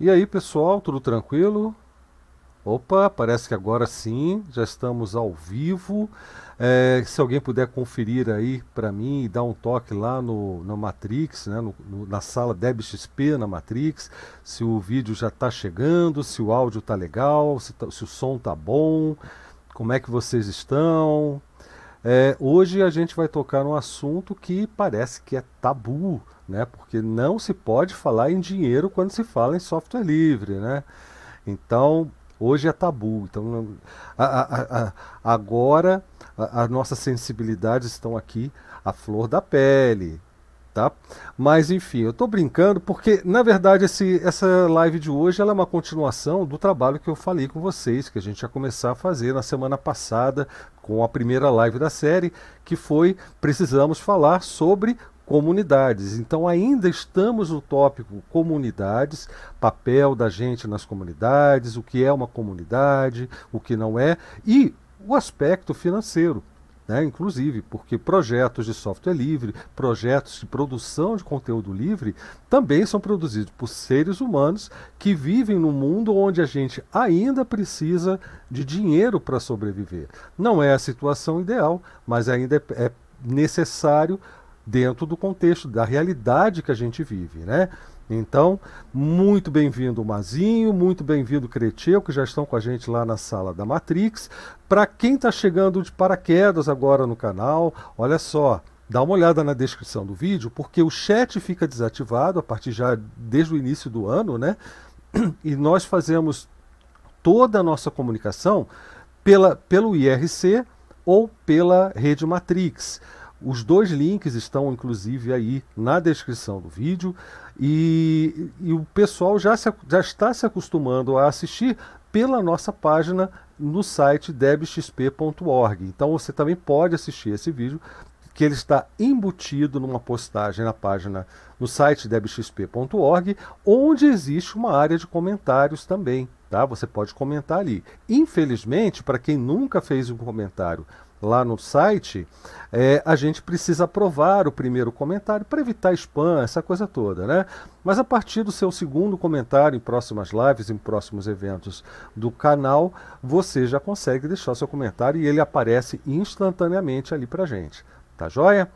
E aí, pessoal, tudo tranquilo? Opa, parece que agora sim, já estamos ao vivo. É, se alguém puder conferir aí para mim e dar um toque lá no, no Matrix, né, no, no, na sala DebXP na Matrix, se o vídeo já está chegando, se o áudio está legal, se, tá, se, o som está bom, como é que vocês estão. É, hoje a gente vai tocar num assunto que parece que é tabu, né? Porque não se pode falar em dinheiro quando se fala em software livre, né? Então, hoje é tabu. Então, a, a, a, agora as nossas sensibilidades estão aqui à flor da pele, tá? Mas enfim, eu estou brincando porque na verdade esse, essa live de hoje é uma continuação do trabalho que eu falei com vocês, que a gente ia começar a fazer na semana passada com a primeira live da série, que foi precisamos falar sobre comunidades. Então ainda estamos no tópico comunidades, papel da gente nas comunidades, o que é uma comunidade, o que não é, e o aspecto financeiro. Né, inclusive, porque projetos de software livre, projetos de produção de conteúdo livre, também são produzidos por seres humanos que vivem num mundo onde a gente ainda precisa de dinheiro para sobreviver. Não é a situação ideal, mas ainda é, é necessário dentro do contexto, da realidade que a gente vive, né? Então, muito bem-vindo Mazinho, muito bem-vindo Creteu, que já estão com a gente lá na sala da Matrix. Para quem está chegando de paraquedas agora no canal, olha só, dá uma olhada na descrição do vídeo, porque o chat fica desativado a partir já desde o início do ano, né? E nós fazemos toda a nossa comunicação pela, pelo IRC ou pela rede Matrix. Os dois links estão, inclusive, aí na descrição do vídeo. E, e o pessoal já, se, já está se acostumando a assistir pela nossa página no site debxp.org. Então você também pode assistir esse vídeo, que ele está embutido numa postagem na página no site debxp.org, onde existe uma área de comentários também. Tá? Você pode comentar ali. Infelizmente, para quem nunca fez um comentário lá no site, é, a gente precisa aprovar o primeiro comentário para evitar spam, essa coisa toda, né? Mas a partir do seu segundo comentário em próximas lives, em próximos eventos do canal, você já consegue deixar seu comentário e ele aparece instantaneamente ali para gente. Tá joia?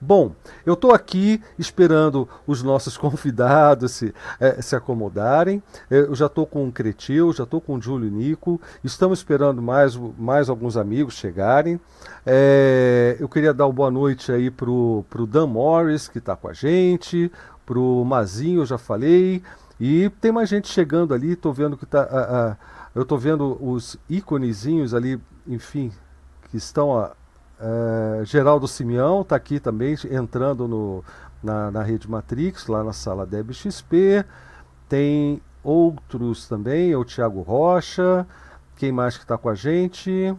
Bom, eu estou aqui esperando os nossos convidados se, é, se acomodarem. Eu já estou com o Cretil, já estou com o Júlio Nico. Estamos esperando mais, mais alguns amigos chegarem. É, eu queria dar uma boa noite aí para o Dan Morris, que está com a gente, para o Mazinho, eu já falei. E tem mais gente chegando ali, estou vendo que está. Uh, uh, eu estou vendo os íconezinhos ali, enfim, que estão. É, Geraldo Simeão está aqui também, entrando no, na, na rede Matrix, lá na sala DebXP. Tem outros também, é o Tiago Rocha. Quem mais que está com a gente?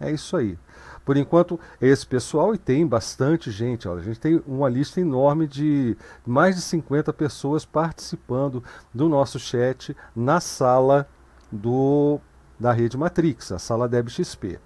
É isso aí. Por enquanto, esse pessoal, e tem bastante gente, olha, a gente tem uma lista enorme de mais de 50 pessoas participando do nosso chat na sala do da rede Matrix, a sala DebXP.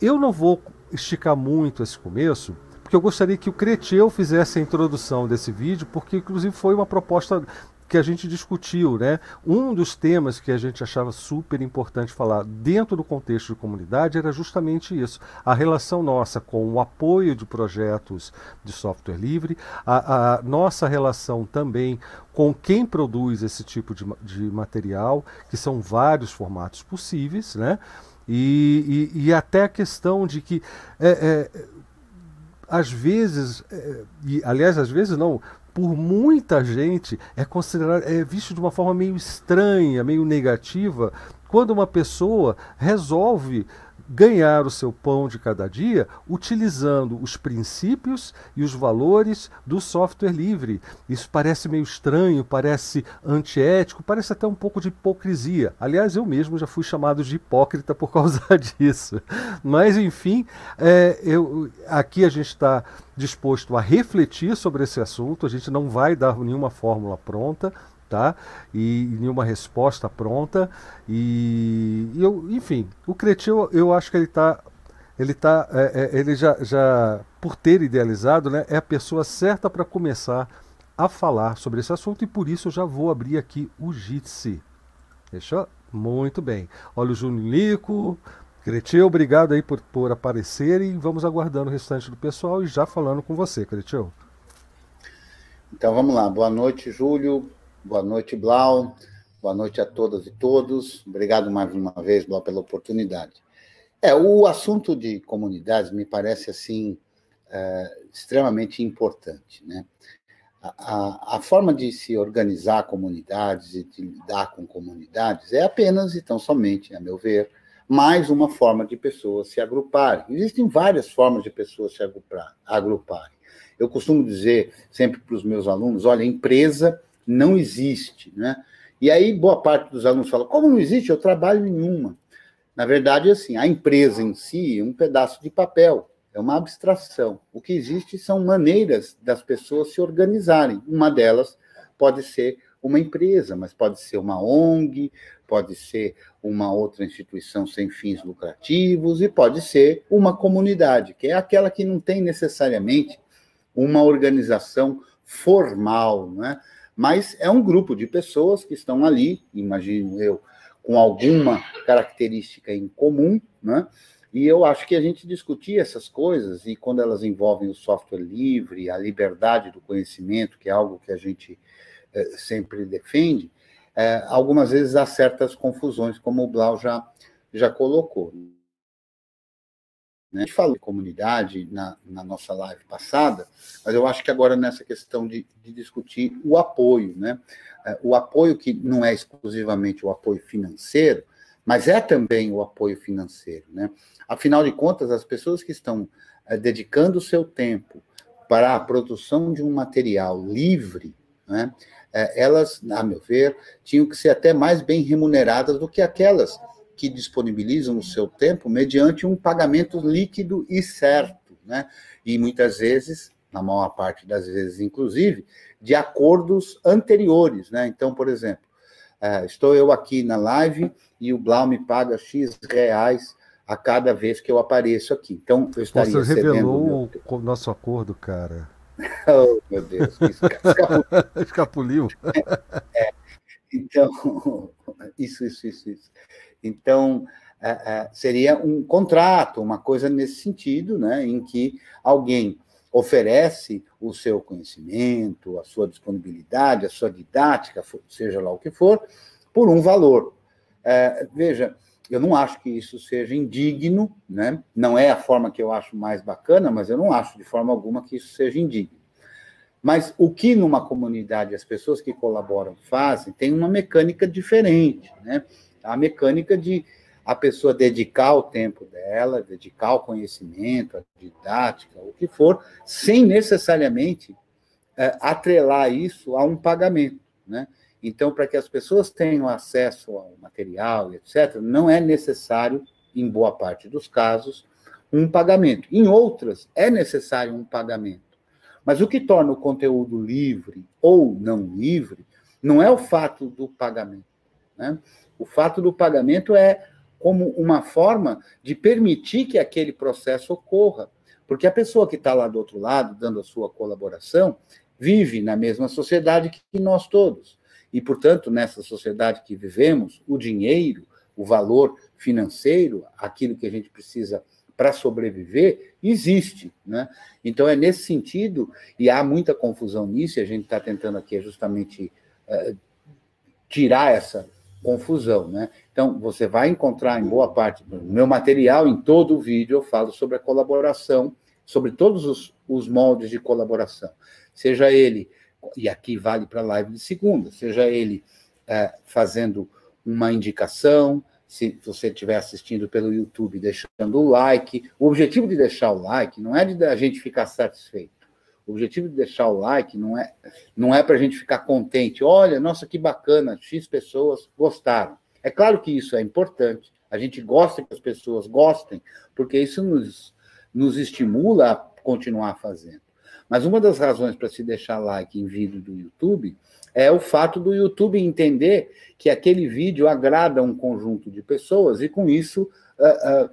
Eu não vou esticar muito esse começo, porque eu gostaria que o Creteu fizesse a introdução desse vídeo, porque inclusive foi uma proposta que a gente discutiu, né? Um dos temas que a gente achava super importante falar dentro do contexto de comunidade era justamente isso: a relação nossa com o apoio de projetos de software livre, a, a nossa relação também com quem produz esse tipo de, de material, que são vários formatos possíveis, né? E, e, e até a questão de que é, é, às vezes, é, e, aliás, às vezes não, por muita gente é considerado, é visto de uma forma meio estranha, meio negativa, quando uma pessoa resolve ganhar o seu pão de cada dia utilizando os princípios e os valores do software livre. Isso parece meio estranho, parece antiético, parece até um pouco de hipocrisia. Aliás, eu mesmo já fui chamado de hipócrita por causa disso. Mas, enfim, é, eu, aqui a gente está disposto a refletir sobre esse assunto, a gente não vai dar nenhuma fórmula pronta tá? E, nenhuma resposta pronta. E, e, eu, enfim, o Cretil, eu acho que ele está ele tá, é, é, ele já, já, por ter idealizado, né, é a pessoa certa para começar a falar sobre esse assunto e por isso eu já vou abrir aqui o Jitsi. Fechou? Muito bem. Olha o Júnior Lico, Cretil, obrigado aí por, por aparecer e vamos aguardando o restante do pessoal e já falando com você, Cretil. Então vamos lá. Boa noite, Júlio. Boa noite, Blau. Boa noite a todas e todos. Obrigado mais uma vez, Blau, pela oportunidade. É, o assunto de comunidades me parece assim é, extremamente importante, né? A, a, a, forma de se organizar comunidades e de lidar com comunidades é apenas e tão somente, a meu ver, mais uma forma de pessoas se agruparem. Existem várias formas de pessoas se agrupar. Eu costumo dizer sempre para os meus alunos: olha, empresa não existe, né? E aí boa parte dos alunos fala: como não existe? Eu trabalho em uma. Na verdade, assim, a empresa em si é um pedaço de papel, é uma abstração. O que existe são maneiras das pessoas se organizarem. Uma delas pode ser uma empresa, mas pode ser uma ONG, pode ser uma outra instituição sem fins lucrativos e pode ser uma comunidade, que é aquela que não tem necessariamente uma organização formal, né? Mas é um grupo de pessoas que estão ali, imagino eu, com alguma característica em comum, né? E eu acho que a gente discutir essas coisas, e quando elas envolvem o software livre, a liberdade do conhecimento, que é algo que a gente é, sempre defende, é, algumas vezes há certas confusões, como o Blau já, já colocou. Né? A gente falou de comunidade na, na, nossa live passada, mas eu acho que agora nessa questão de, de discutir o apoio, né? É, o apoio que não é exclusivamente o apoio financeiro, mas é também o apoio financeiro, né? Afinal de contas, as pessoas que estão é, dedicando o seu tempo para a produção de um material livre, né? É, elas, a meu ver, tinham que ser até mais bem remuneradas do que aquelas que disponibilizam o seu tempo mediante um pagamento líquido e certo, né? E muitas vezes, na maior parte das vezes, inclusive, de acordos anteriores, né? Então, por exemplo, é, estou eu aqui na live e o Blau me paga X reais a cada vez que eu apareço aqui. Então, eu estaria Você revelou o nosso acordo, cara. Oh, meu Deus, escapuliu. escapuliu. É, então, isso, isso, isso, isso. Então, é, é, seria um contrato, uma coisa nesse sentido, né, em que alguém oferece o seu conhecimento, a sua disponibilidade, a sua didática, seja lá o que for, por um valor. É, veja, eu não acho que isso seja indigno, né? Não é a forma que eu acho mais bacana, mas eu não acho de forma alguma que isso seja indigno. Mas o que numa comunidade as pessoas que colaboram fazem tem uma mecânica diferente, né? A mecânica de a pessoa dedicar o tempo dela, dedicar o conhecimento, a didática, o que for, sem necessariamente é, atrelar isso a um pagamento, né? Então, para que as pessoas tenham acesso ao material, etc., não é necessário, em boa parte dos casos, um pagamento. Em outras, é necessário um pagamento. Mas o que torna o conteúdo livre ou não livre não é o fato do pagamento. Né? O fato do pagamento é como uma forma de permitir que aquele processo ocorra. Porque a pessoa que está lá do outro lado, dando a sua colaboração, vive na mesma sociedade que nós todos. E, portanto, nessa sociedade que vivemos, o dinheiro, o valor financeiro, aquilo que a gente precisa para sobreviver, existe. Né? Então, é nesse sentido, e há muita confusão nisso, e a gente está tentando aqui justamente é, tirar essa confusão. Né? Então, você vai encontrar em boa parte do meu material, em todo o vídeo, eu falo sobre a colaboração, sobre todos os, os moldes de colaboração. Seja ele e aqui vale para a live de segunda, seja ele é, fazendo uma indicação, se você estiver assistindo pelo YouTube, deixando o like. O objetivo de deixar o like não é de a gente ficar satisfeito. O objetivo de deixar o like não é, não é para a gente ficar contente. Olha, nossa, que bacana, X pessoas gostaram. É claro que isso é importante. A gente gosta que as pessoas gostem, porque isso nos, nos estimula a continuar fazendo. Mas uma das razões para se deixar like em vídeo do YouTube é o fato do YouTube entender que aquele vídeo agrada um conjunto de pessoas e, com isso, uh, uh,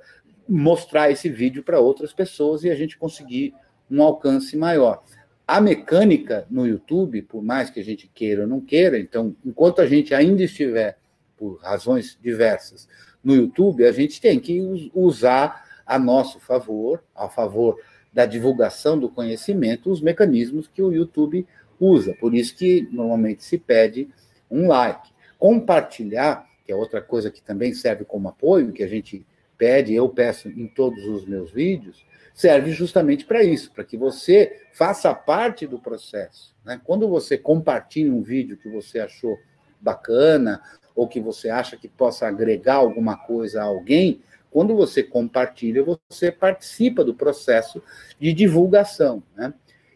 mostrar esse vídeo para outras pessoas e a gente conseguir um alcance maior. a mecânica no YouTube, por mais que a gente queira ou não queira, então, enquanto a gente ainda estiver, por razões diversas, no YouTube, a gente tem que usar a nosso favor, a favor da divulgação do conhecimento, os mecanismos que o YouTube usa. Por isso que normalmente se pede um like. Compartilhar, que é outra coisa que também serve como apoio, que a gente pede, eu peço em todos os meus vídeos, serve justamente para isso, para que você faça parte do processo. Né? Quando você compartilha um vídeo que você achou bacana, ou que você acha que possa agregar alguma coisa a alguém, quando você compartilha, você participa do processo de divulgação. Né?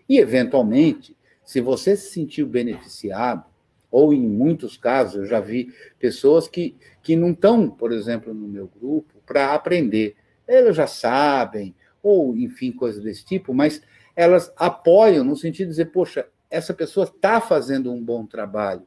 E, eventualmente, se você se sentiu beneficiado, ou em muitos casos, eu já vi pessoas que, que não estão, por exemplo, no meu grupo, para aprender. Elas já sabem, ou enfim, coisas desse tipo, mas elas apoiam no sentido de dizer, poxa, essa pessoa está fazendo um bom trabalho.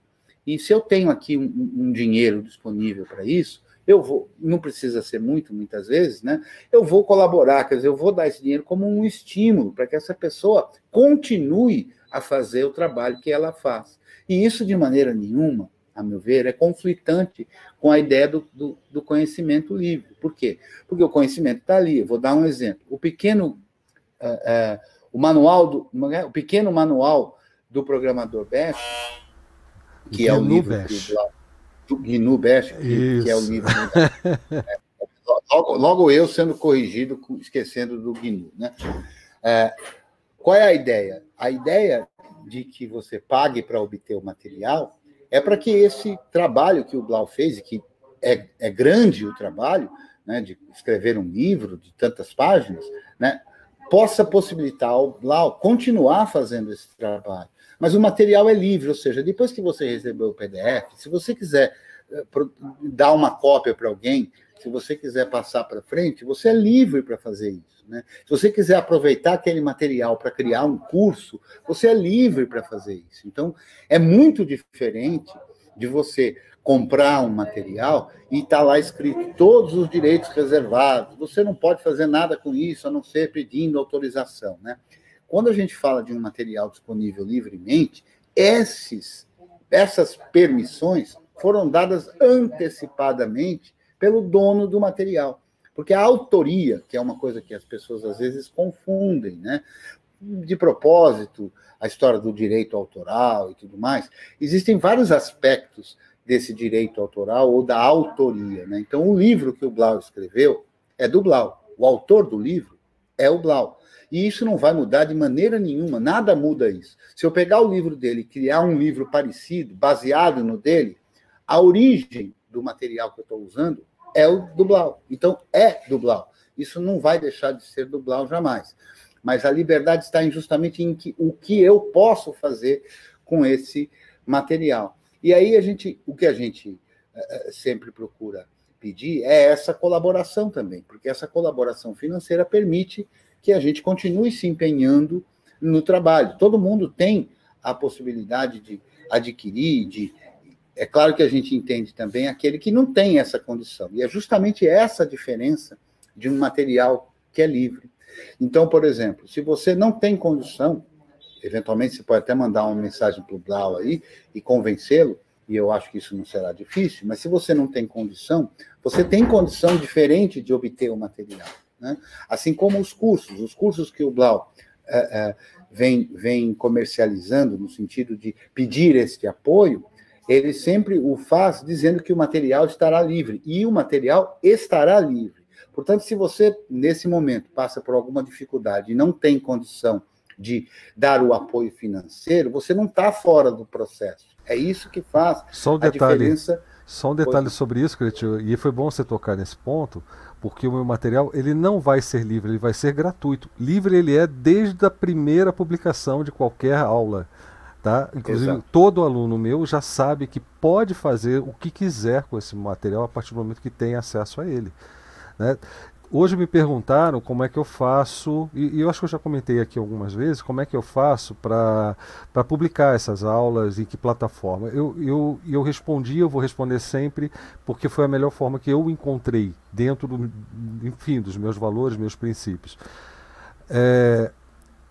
E se eu tenho aqui um, um dinheiro disponível para isso, eu vou, não precisa ser muito, muitas vezes, né? Eu vou colaborar, quer dizer, eu vou dar esse dinheiro como um estímulo para que essa pessoa continue a fazer o trabalho que ela faz. E isso, de maneira nenhuma, a meu ver, é conflitante com a ideia do, do, do conhecimento livre. Por quê? Porque o conhecimento está ali. Eu vou dar um exemplo. O pequeno, uh, uh, o manual do, é? o pequeno manual do programador Bash, que é o livro do GNU Bash, que, que, é o livro. é, logo, logo, eu sendo corrigido, esquecendo do GNU, né? É, qual é a ideia? A ideia de que você pague para obter o material é para que esse trabalho que o Blau fez, e que é, é grande o trabalho, né, de escrever um livro de tantas páginas, né, possa possibilitar ao Blau continuar fazendo esse trabalho. Mas o material é livre, ou seja, depois que você recebeu o PDF, se você quiser eh, dar uma cópia para alguém, se você quiser passar para frente, você é livre para fazer isso. Né? Se você quiser aproveitar aquele material para criar um curso, você é livre para fazer isso. Então, é muito diferente de você comprar um material e está lá escrito todos os direitos reservados. Você não pode fazer nada com isso, a não ser pedindo autorização. Né? Quando a gente fala de um material disponível livremente, esses, essas permissões foram dadas antecipadamente pelo dono do material. Porque a autoria, que é uma coisa que as pessoas às vezes confundem, né? De propósito, a história do direito autoral e tudo mais, existem vários aspectos desse direito autoral ou da autoria. Né? Então, o livro que o Blau escreveu é do Blau. O autor do livro é o Blau. E isso não vai mudar de maneira nenhuma, nada muda isso. Se eu pegar o livro dele e criar um livro parecido, baseado no dele, a origem do material que eu estou usando é o do. Então, é do. Isso não vai deixar de ser do jamais. Mas a liberdade está justamente em que, o que eu posso fazer com esse material. E aí a gente, o que a gente uh, sempre procura pedir é essa colaboração também, porque essa colaboração financeira permite que a gente continue se empenhando no trabalho. Todo mundo tem a possibilidade de adquirir, de é claro que a gente entende também aquele que não tem essa condição. E é justamente essa diferença de um material que é livre. Então, por exemplo, se você não tem condição, eventualmente você pode até mandar uma mensagem para o Blau aí e convencê-lo, e eu acho que isso não será difícil, mas se você não tem condição, você tem condição diferente de obter o material. Né? Assim como os cursos, os cursos que o Blau é, é, vem, vem comercializando, no sentido de pedir este apoio, ele sempre o faz dizendo que o material estará livre, e o material estará livre. Portanto, se você, nesse momento, passa por alguma dificuldade e não tem condição de dar o apoio financeiro, você não está fora do processo. É isso que faz só um detalhe, a diferença. Só um detalhe sobre isso, Cretio, e foi bom você tocar nesse ponto, porque o meu material ele não vai ser livre, ele vai ser gratuito. Livre ele é desde a primeira publicação de qualquer aula. Tá? Inclusive, Exato. todo aluno meu já sabe que pode fazer o que quiser com esse material a partir do momento que tem acesso a ele. Né? Hoje me perguntaram como é que eu faço, e, e, eu acho que eu já comentei aqui algumas vezes, como é que eu faço para publicar essas aulas, em que plataforma. Eu, eu, eu respondi, eu vou responder sempre, porque foi a melhor forma que eu encontrei dentro do, enfim, dos meus valores, meus princípios. É,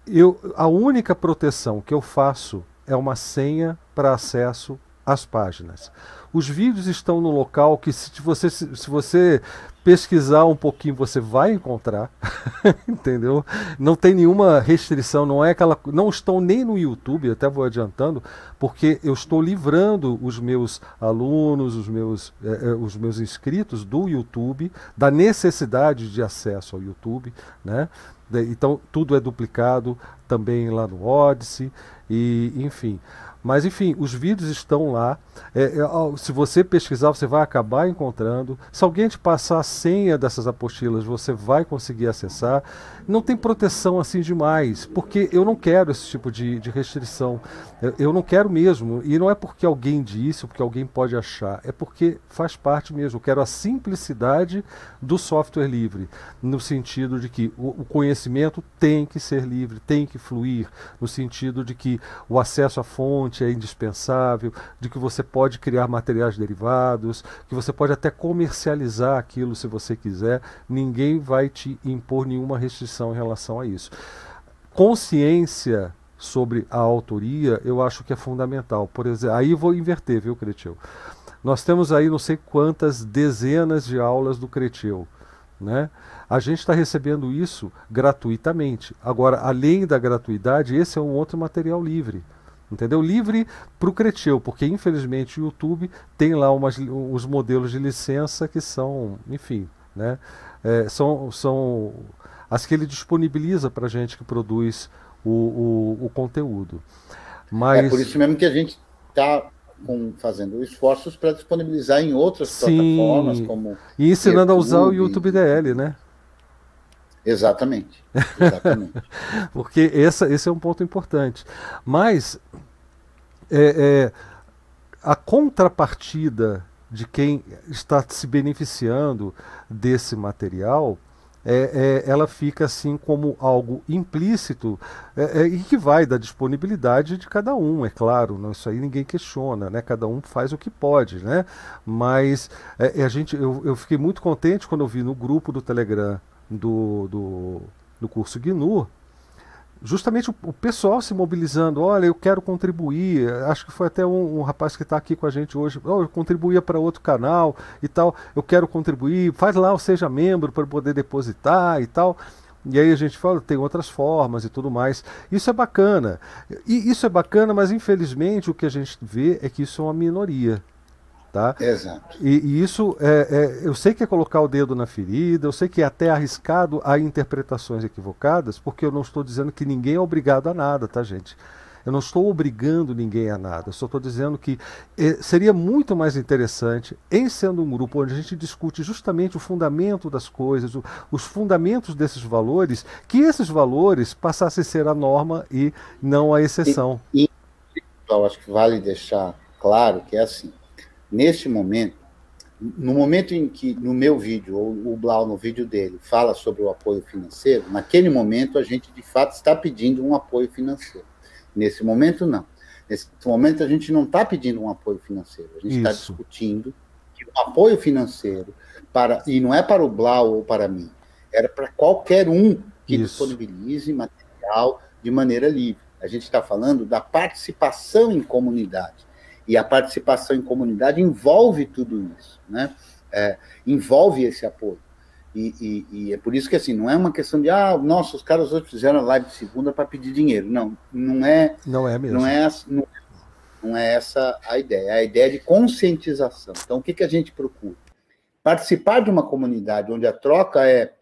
eu, a única proteção que eu faço é uma senha para acesso às páginas. Os vídeos estão no local que se você, se você pesquisar um pouquinho você vai encontrar, entendeu? Não tem nenhuma restrição, não é aquela, não estão nem no YouTube, até vou adiantando, porque eu estou livrando os meus alunos, os meus, eh, os meus inscritos do YouTube da necessidade de acesso ao YouTube, né? Então tudo é duplicado também lá no Odyssey e enfim. Mas enfim, os vídeos estão lá. É, é, se você pesquisar, você vai acabar encontrando. Se alguém te passar a senha dessas apostilas, você vai conseguir acessar. Não tem proteção assim demais, porque eu não quero esse tipo de, de restrição. Eu, eu, não quero mesmo. E não é porque alguém disse, porque alguém pode achar. É porque faz parte mesmo. Eu quero a simplicidade do software livre, no sentido de que o, o conhecimento tem que ser livre, tem que fluir, no sentido de que o acesso à fonte é indispensável, de que você pode criar materiais derivados, que você pode até comercializar aquilo se você quiser, ninguém vai te impor nenhuma restrição em relação a isso. Consciência sobre a autoria, eu acho que é fundamental. Por exemplo, aí vou inverter, viu, Cretil? Nós temos aí não sei quantas dezenas de aulas do Cretil, né? A gente está recebendo isso gratuitamente. Agora, além da gratuidade, esse é um outro material livre entendeu? Livre para o Creteu, porque infelizmente o YouTube tem lá umas, os modelos de licença que são, enfim, né? É, são, são as que ele disponibiliza para a gente que produz o, o, o, conteúdo. Mas... É por isso mesmo que a gente está fazendo esforços para disponibilizar em outras Sim, plataformas como e ensinando YouTube, a usar o YouTube DL, né? Exatamente. exatamente. Porque essa, esse é um ponto importante. Mas é, é, a contrapartida de quem está se beneficiando desse material é, é, ela fica assim como algo implícito é, é, e que vai da disponibilidade de cada um, é claro, não, isso aí ninguém questiona, né? cada um faz o que pode, né? mas é, a gente, eu, eu fiquei muito contente quando eu vi no grupo do Telegram do, do, do curso GNU, justamente o, o, pessoal se mobilizando, olha, eu quero contribuir, acho que foi até um, um rapaz que está aqui com a gente hoje, oh, eu contribuía para outro canal e tal, eu quero contribuir, faz lá o seja membro para poder depositar e tal. E aí a gente fala, tem outras formas e tudo mais. Isso é bacana. E isso é bacana, mas infelizmente o que a gente vê é que isso é uma minoria. Tá? Exato. E, e isso, é, é, eu sei que é colocar o dedo na ferida, eu sei que é até arriscado a interpretações equivocadas, porque eu não estou dizendo que ninguém é obrigado a nada, tá, gente? Eu não estou obrigando ninguém a nada, eu só estou dizendo que eh, seria muito mais interessante, em sendo um grupo onde a gente discute justamente o fundamento das coisas, o, os fundamentos desses valores, que esses valores passassem a ser a norma e não a exceção. E, e eu acho que vale deixar claro que é assim Neste momento, no momento em que, no meu vídeo, ou o Blau, no vídeo dele, fala sobre o apoio financeiro, naquele momento a gente, de fato, está pedindo um apoio financeiro. Nesse momento, não. Nesse momento, a gente não está pedindo um apoio financeiro. A gente está discutindo que o apoio financeiro, para, e não é para o Blau ou para mim, era para qualquer um que Isso. disponibilize material de maneira livre. A gente está falando da participação em comunidade. E a participação em comunidade envolve tudo isso, né? É, envolve esse apoio. E, e, e, é por isso que assim, não é uma questão de ah, nossa, os caras hoje fizeram a live de segunda para pedir dinheiro. Não, não é. Não é mesmo. Não é, não, não é essa a ideia. É a ideia de conscientização. Então, o que, que a gente procura? Participar de uma comunidade onde a troca é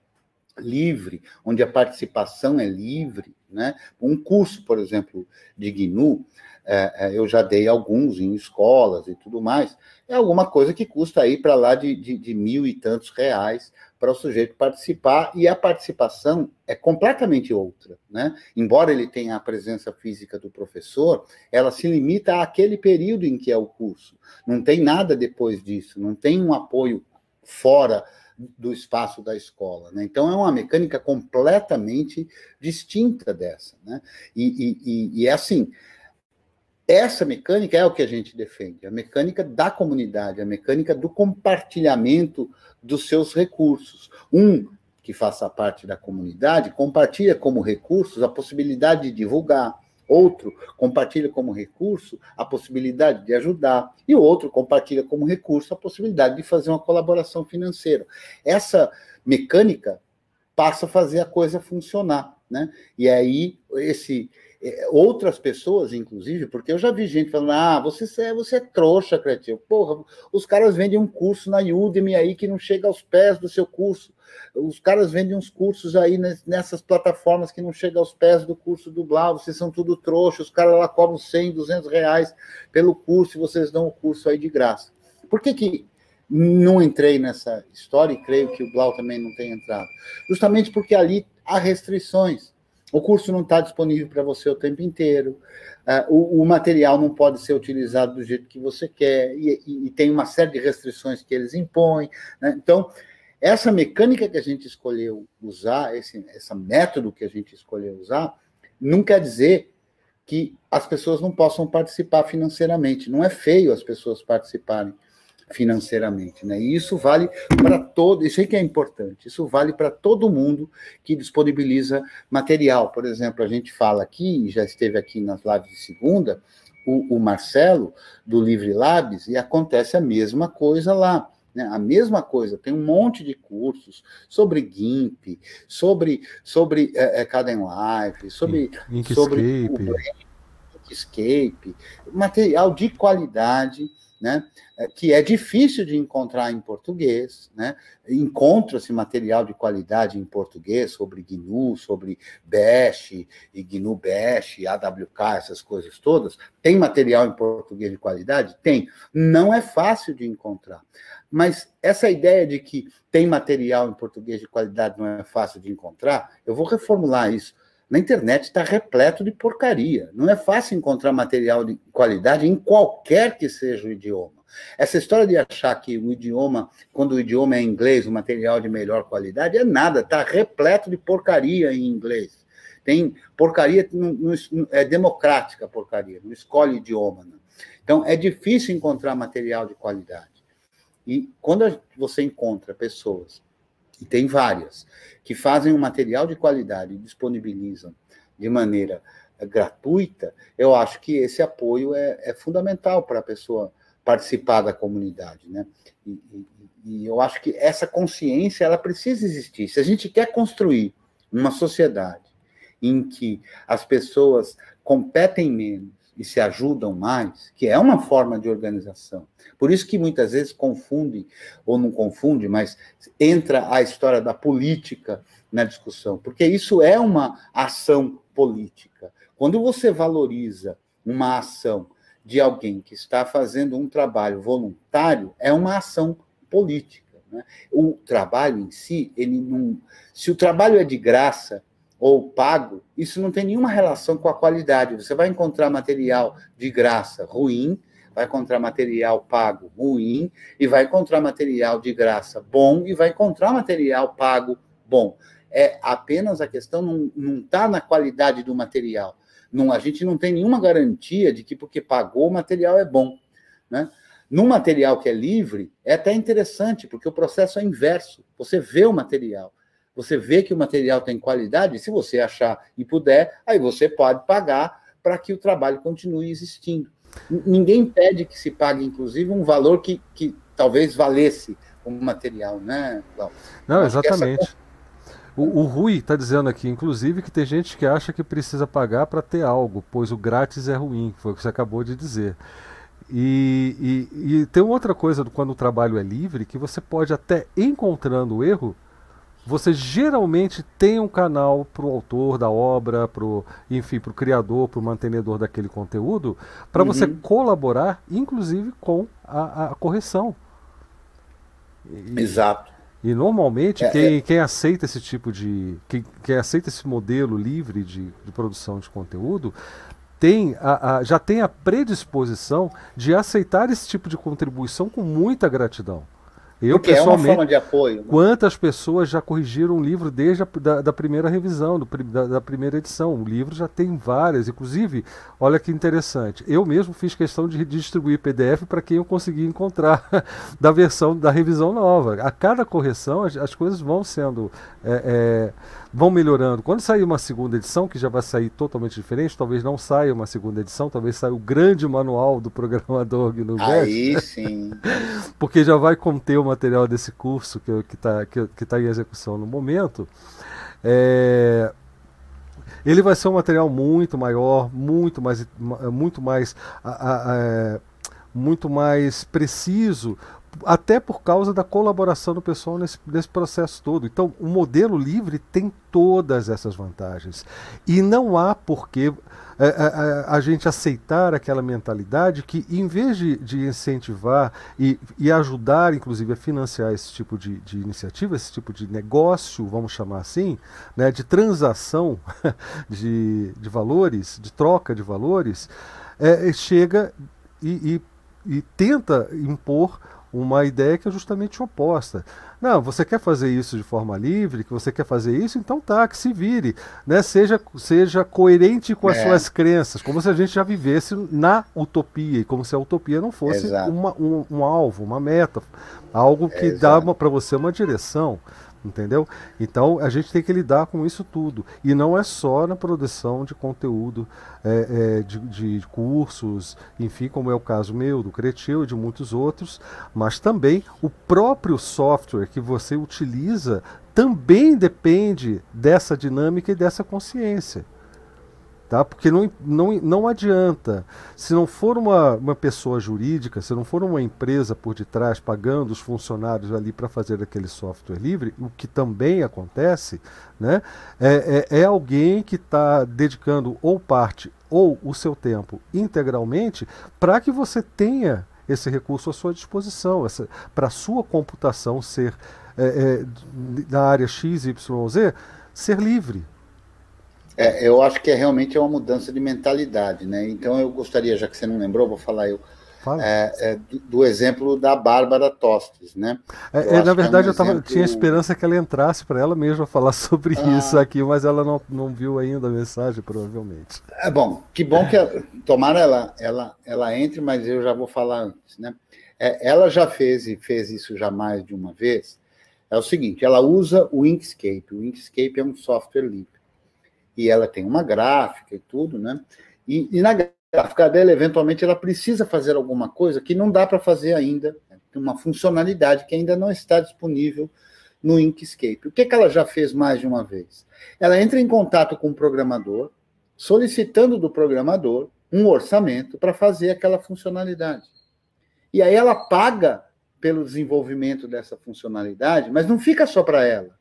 livre, onde a participação é livre, né? Um curso, por exemplo, de GNU, é, é, eu já dei alguns em escolas e tudo mais, é alguma coisa que custa aí para lá de, de, de, mil e tantos reais para o sujeito participar, e a participação é completamente outra. Né? Embora ele tenha a presença física do professor, ela se limita àquele período em que é o curso. Não tem nada depois disso, não tem um apoio fora do espaço da escola. Né? Então, é uma mecânica completamente distinta dessa. Né? E, e, e é assim essa mecânica é o que a gente defende, a mecânica da comunidade, a mecânica do compartilhamento dos seus recursos. Um que faça parte da comunidade compartilha como recursos a possibilidade de divulgar, outro compartilha como recurso a possibilidade de ajudar, e o outro compartilha como recurso a possibilidade de fazer uma colaboração financeira. Essa mecânica passa a fazer a coisa funcionar, né? E aí esse é, outras pessoas, inclusive, porque eu já vi gente falando, ah, você é, você é trouxa, criativo. Porra, os caras vendem um curso na Udemy aí que não chega aos pés do seu curso. Os caras vendem uns cursos aí nessas plataformas que não chega aos pés do curso do Blau. Vocês são tudo trouxa. Os caras lá cobram 100, 200 reais pelo curso e vocês dão o curso aí de graça. Por que que não entrei nessa história e creio que o Blau também não tem entrado? Justamente porque ali há restrições. O curso não está disponível para você o tempo inteiro, uh, o, o, material não pode ser utilizado do jeito que você quer, e, e, e tem uma série de restrições que eles impõem. Né? Então, essa mecânica que a gente escolheu usar, esse essa método que a gente escolheu usar, não quer dizer que as pessoas não possam participar financeiramente. Não é feio as pessoas participarem financeiramente, né? E isso vale para todo, isso aí que é importante. Isso vale para todo mundo que disponibiliza material. Por exemplo, a gente fala aqui, já esteve aqui nas lives de segunda, o, o Marcelo do Livre Labs e acontece a mesma coisa lá. Né? A mesma coisa, tem um monte de cursos sobre GIMP, sobre, sobre é, é, Caden Life, sobre, Inkscape. sobre Inkscape, material de qualidade né, é, que é difícil de encontrar em português, né? Encontra-se material de qualidade em português sobre GNU, sobre Bash, e GNU Bash, AWK, essas coisas todas. Tem material em português de qualidade? Tem. Não é fácil de encontrar. Mas essa ideia de que tem material em português de qualidade não é fácil de encontrar, eu vou reformular isso na internet está repleto de porcaria. Não é fácil encontrar material de qualidade em qualquer que seja o idioma. Essa história de achar que o idioma, quando o idioma é inglês, o material de melhor qualidade, é nada, está repleto de porcaria em inglês. Tem porcaria, é democrática a porcaria, não escolhe idioma. Não. Então, é difícil encontrar material de qualidade. E quando você encontra pessoas e tem várias, que fazem um material de qualidade e disponibilizam de maneira eh, gratuita, eu acho que esse apoio é, é fundamental para a pessoa participar da comunidade, né? E, e, e, eu acho que essa consciência ela precisa existir. Se a gente quer construir uma sociedade em que as pessoas competem menos e se ajudam mais, que é uma forma de organização. Por isso que muitas vezes confunde, ou não confunde, mas entra a história da política na discussão, porque isso é uma ação política. Quando você valoriza uma ação de alguém que está fazendo um trabalho voluntário, é uma ação política. Né? O trabalho em si, ele não. Se o trabalho é de graça, ou pago, isso não tem nenhuma relação com a qualidade. Você vai encontrar material de graça ruim, vai encontrar material pago ruim, e vai encontrar material de graça bom, e vai encontrar material pago bom. É apenas a questão não está na qualidade do material. Não, a gente não tem nenhuma garantia de que porque pagou o material é bom. Né? No material que é livre, é até interessante, porque o processo é inverso. Você vê o material você vê que o material tem qualidade, se você achar e puder, aí você pode pagar para que o trabalho continue existindo. Ninguém pede que se pague, inclusive, um valor que, que talvez valesse o material, né, Cláudio? Não, exatamente. Essa... O, o, Rui está dizendo aqui, inclusive, que tem gente que acha que precisa pagar para ter algo, pois o grátis é ruim, foi o que você acabou de dizer. E, e, e tem outra coisa quando o trabalho é livre, que você pode até encontrando o erro, você geralmente tem um canal para o autor da obra, pro, enfim, para o criador, para o mantenedor daquele conteúdo, para uhum. você colaborar, inclusive com a, a correção. E, Exato. E normalmente é, quem, é... quem aceita esse tipo de. Quem, quem aceita esse modelo livre de, de produção de conteúdo tem a, a, já tem a predisposição de aceitar esse tipo de contribuição com muita gratidão. Eu, Porque pessoalmente, é uma forma de apoio. Né? Quantas pessoas já corrigiram um livro desde a da, da primeira revisão, do, da, da, primeira edição? O livro já tem várias. Inclusive, olha que interessante. Eu mesmo fiz questão de distribuir PDF para quem eu consegui encontrar da versão da revisão nova. A cada correção, as, as coisas vão sendo. É, é, vão melhorando. Quando sair uma segunda edição, que já vai sair totalmente diferente, talvez não saia uma segunda edição, talvez saia o grande manual do programador GNU Aí sim. Porque já vai conter o material desse curso que está que, que tá em execução no momento. É, ele vai ser um material muito maior, muito mais, muito mais, a, a, a, é, muito mais preciso até por causa da colaboração do pessoal nesse, nesse processo todo. Então, o modelo livre tem todas essas vantagens. E não há por que a, é, a, é, é, a, gente aceitar aquela mentalidade que, em vez de, de incentivar e, e, ajudar, inclusive, a financiar esse tipo de, de, iniciativa, esse tipo de negócio, vamos chamar assim, né, de transação de, de valores, de troca de valores, é, chega e, e, e tenta impor uma ideia que é justamente oposta. Não, você quer fazer isso de forma livre, que você quer fazer isso, então tá, que se vire. Né? Seja, seja coerente com as é. suas crenças, como se a gente já vivesse na utopia, e como se a utopia não fosse uma, um, um, alvo, uma meta, algo que Exato. dá para você uma direção entendeu? Então a gente tem que lidar com isso tudo e não é só na produção de conteúdo é, é, de, de, cursos, enfim, como é o caso meu, do Cretil e de muitos outros, mas também o próprio software que você utiliza também depende dessa dinâmica e dessa consciência. Tá? Porque não, não, não adianta. Se não for uma, uma pessoa jurídica, se não for uma empresa por detrás pagando os funcionários ali para fazer aquele software livre, o que também acontece, né? é, é, é alguém que está dedicando ou parte ou o seu tempo integralmente para que você tenha esse recurso à sua disposição, para a sua computação ser, é, é, na área X, Y, Z, ser livre. É, eu acho que é realmente é uma mudança de mentalidade, né? Então eu gostaria, já que você não lembrou, vou falar eu. É, é, do, do, exemplo da Bárbara Tostes, né? É, é na verdade, é um eu tava, tinha esperança que ela entrasse para ela mesma falar sobre ah. isso aqui, mas ela não, não viu ainda a mensagem, provavelmente. É bom, que bom que ela, tomara ela, ela, ela entre, mas eu já vou falar antes, né? Ela já fez e fez isso já mais de uma vez. É o seguinte, ela usa o Inkscape. O Inkscape é um software livre e ela tem uma gráfica e tudo, né? E, e na gráfica dela, eventualmente, ela precisa fazer alguma coisa que não dá para fazer ainda, né? uma funcionalidade que ainda não está disponível no Inkscape. O que, que ela já fez mais de uma vez? Ela entra em contato com o programador, solicitando do programador um orçamento para fazer aquela funcionalidade. E aí ela paga pelo desenvolvimento dessa funcionalidade, mas não fica só para ela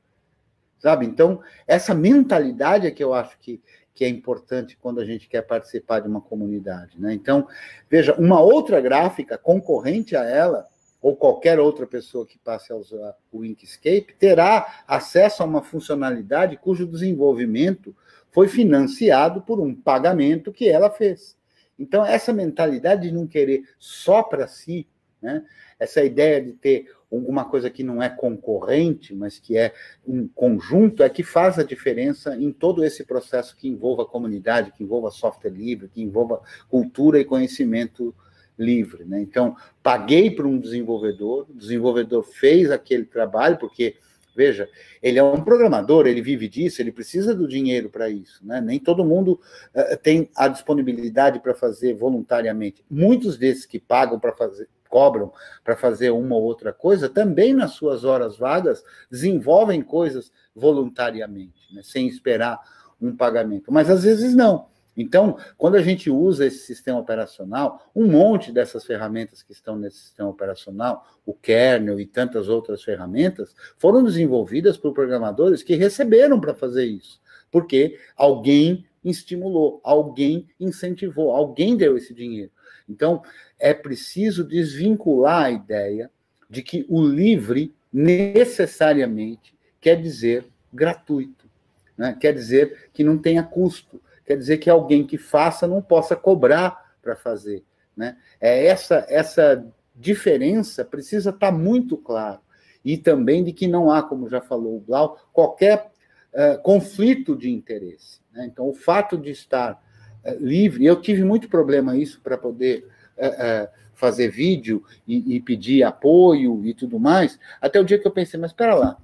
sabe? Então, essa mentalidade é que eu acho que, que é importante quando a gente quer participar de uma comunidade, né? Então, veja, uma outra gráfica concorrente a ela, ou qualquer outra pessoa que passe a usar o Inkscape, terá acesso a uma funcionalidade cujo desenvolvimento foi financiado por um pagamento que ela fez. Então, essa mentalidade de não querer só para si, né? essa ideia de ter alguma coisa que não é concorrente, mas que é um conjunto, é que faz a diferença em todo esse processo que envolva a comunidade, que envolva software livre, que envolva cultura e conhecimento livre. Né? Então, paguei para um desenvolvedor, o desenvolvedor fez aquele trabalho, porque, veja, ele é um programador, ele vive disso, ele precisa do dinheiro para isso. Né? Nem todo mundo uh, tem a disponibilidade para fazer voluntariamente. Muitos desses que pagam para fazer cobram para fazer uma ou outra coisa, também nas suas horas vagas desenvolvem coisas voluntariamente, né, sem esperar um pagamento. Mas às vezes não. Então, quando a gente usa esse sistema operacional, um monte dessas ferramentas que estão nesse sistema operacional, o kernel e tantas outras ferramentas, foram desenvolvidas por programadores que receberam para fazer isso, porque alguém estimulou, alguém incentivou, alguém deu esse dinheiro. Então, é preciso desvincular a ideia de que o livre necessariamente quer dizer gratuito, né? quer dizer que não tenha custo, quer dizer que alguém que faça não possa cobrar para fazer. Né? É essa, essa diferença precisa estar tá muito claro. e também de que não há, como já falou o Blau, qualquer uh, conflito de interesse. Né? Então, o fato de estar uh, livre, eu tive muito problema isso para poder uh, fazer vídeo e, e, pedir apoio e tudo mais, até o dia que eu pensei, mas espera lá,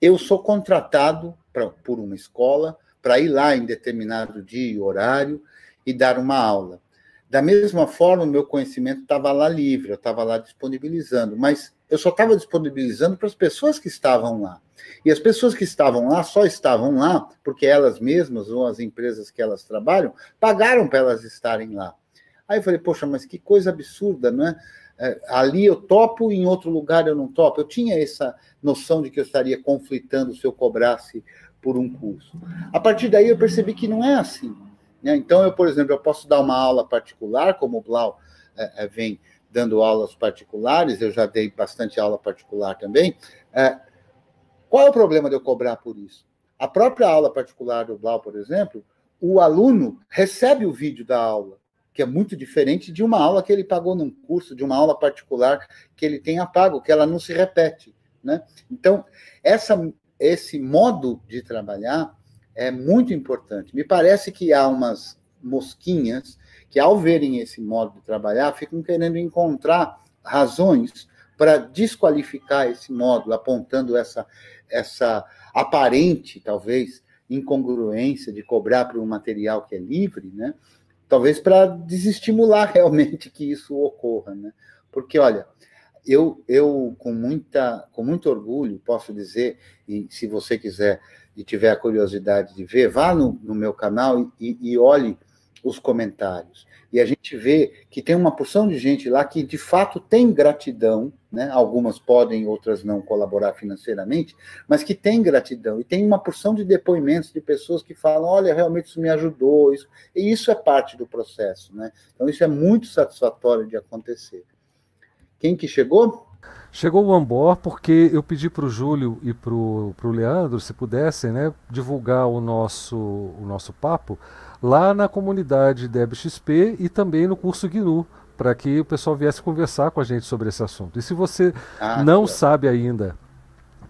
eu sou contratado pra, por uma escola para ir lá em determinado dia e horário e dar uma aula. Da mesma forma, o meu conhecimento estava lá livre, eu estava lá disponibilizando, mas eu só estava disponibilizando para as pessoas que estavam lá. E as pessoas que estavam lá só estavam lá porque elas mesmas ou as empresas que elas trabalham pagaram para elas estarem lá. Aí eu falei, poxa, mas que coisa absurda, não é? é? Ali eu topo, em outro lugar eu não topo. Eu tinha essa noção de que eu estaria conflitando se eu cobrasse por um curso. A partir daí eu percebi que não é assim. Né? Então, eu, por exemplo, eu posso dar uma aula particular, como o Blau é, é, vem dando aulas particulares, eu já dei bastante aula particular também. É, qual é o problema de eu cobrar por isso? A própria aula particular do Blau, por exemplo, o aluno recebe o vídeo da aula, que é muito diferente de uma aula que ele pagou num curso, de uma aula particular que ele tenha pago, que ela não se repete. Né? Então, essa, esse modo de trabalhar é muito importante. Me parece que há umas mosquinhas que, ao verem esse modo de trabalhar, ficam querendo encontrar razões para desqualificar esse modo, apontando essa, essa aparente, talvez, incongruência de cobrar por um material que é livre, né? Talvez para desestimular realmente que isso ocorra, né? Porque, olha, eu, eu com, muita, com muito orgulho posso dizer, e se você quiser e tiver a curiosidade de ver, vá no, no meu canal e, e, olhe os comentários. E a gente vê que tem uma porção de gente lá que de fato tem gratidão, né? Algumas podem, outras não colaborar financeiramente, mas que tem gratidão. E tem uma porção de depoimentos de pessoas que falam: olha, realmente isso me ajudou. Isso... E isso é parte do processo, né? Então, isso é muito satisfatório de acontecer. Quem que chegou? Chegou o Ambor porque eu pedi para o Júlio e para o Leandro, se pudessem, né, divulgar o nosso, o nosso papo lá na comunidade DebXP e também no curso GNU, para que o pessoal viesse conversar com a gente sobre esse assunto. E se você ah, não sabe ainda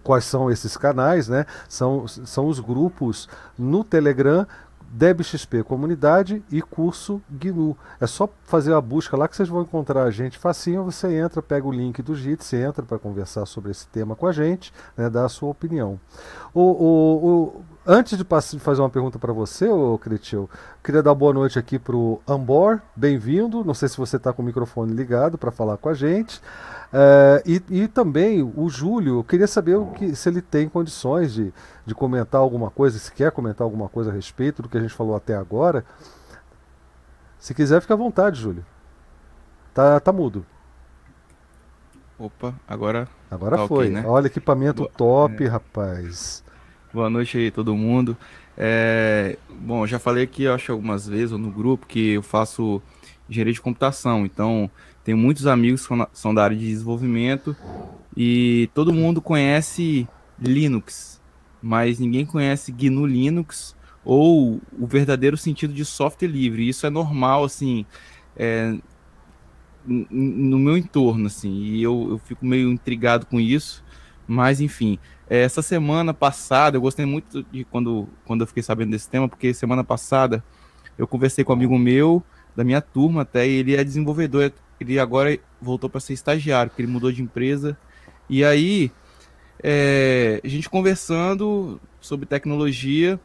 quais são esses canais, né? São, são os grupos no Telegram DebXP Comunidade e curso GNU. É só fazer a busca lá que vocês vão encontrar a gente facinho. Você entra, pega o link do JIT, entra para conversar sobre esse tema com a gente, né, dar a sua opinião. O, o, o antes de, fazer uma pergunta para você, ô Cretil, queria dar boa noite aqui para o Ambor, bem-vindo. Não sei se você está com o microfone ligado para falar com a gente. Uh, e, e, também o Júlio, eu queria saber que, se ele tem condições de, de comentar alguma coisa, se quer comentar alguma coisa a respeito do que a gente falou até agora. Se quiser, fica à vontade, Júlio. Tá, tá mudo. Opa, agora. Agora tá foi. Okay, né? Olha, equipamento Boa, top, é. rapaz. Boa noite aí, todo mundo. É, bom, já falei aqui, acho, algumas vezes, ou no grupo, que eu faço engenharia de computação. Então, tenho muitos amigos que são da área de desenvolvimento e todo mundo conhece Linux, mas ninguém conhece GNU Linux ou o verdadeiro sentido de software livre. Isso é normal, assim, é, no meu entorno, assim, e eu, eu fico meio intrigado com isso, mas enfim. Essa semana passada, eu gostei muito de quando, quando eu fiquei sabendo desse tema, porque semana passada eu conversei com um amigo meu, da minha turma até, e ele é desenvolvedor, ele agora voltou para ser estagiário, porque ele mudou de empresa. E aí, é, a gente conversando sobre tecnologia,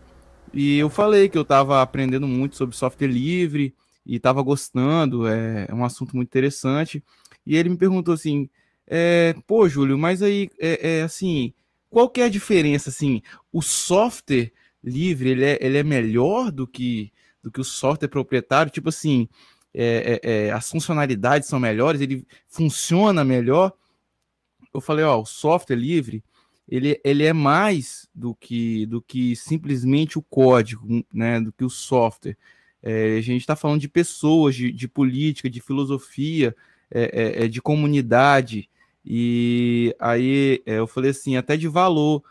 e eu falei que eu estava aprendendo muito sobre software livre e estava gostando, é, é, um assunto muito interessante. E ele me perguntou assim: é, pô, Júlio, mas aí, é, é, assim, qual que é a diferença? Assim, o software livre ele é, ele é melhor do que, do que o software proprietário? Tipo assim, é, é, é, as funcionalidades são melhores, ele funciona melhor. Eu falei, ó, o software livre, ele, ele é mais do que, do que simplesmente o código, né, do que o software. É, a gente está falando de pessoas, de, de política, de filosofia, é, é, é de comunidade, e aí eu falei assim, até de valor,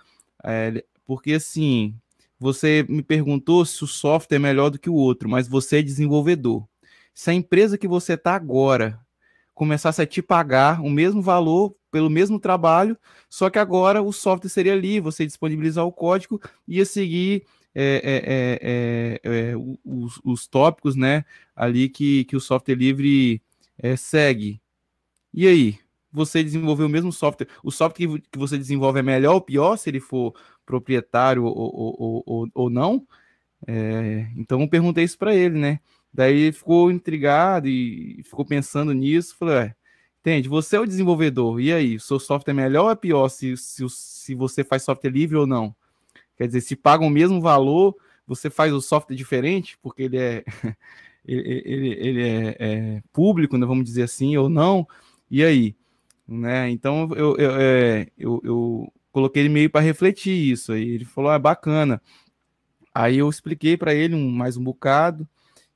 porque assim, você me perguntou se o software é melhor do que o outro, mas você é desenvolvedor. Se a empresa que você está agora começasse a te pagar o mesmo valor pelo mesmo trabalho, só que agora o software seria livre, você disponibilizar o código e ia seguir é, é, é, os, os, tópicos né, ali que, que o software livre segue. E aí? Você desenvolveu o mesmo software. O software que, você desenvolve é melhor ou pior se ele for proprietário ou, ou, ou, ou não? então eu perguntei isso para ele, né? Daí ele ficou intrigado e ficou pensando nisso. Falei, é, entende? Você é o desenvolvedor. E aí, seu software é melhor ou é pior se, se, se você faz software livre ou não? Quer dizer, se paga o mesmo valor, você faz o software diferente, porque ele é, ele, ele, ele é, é, público, né, vamos dizer assim, ou não. E aí? Né? Então eu, eu, é, eu, eu coloquei ele meio para refletir isso. Aí ele falou: ah, bacana. Aí eu expliquei para ele um, mais um bocado.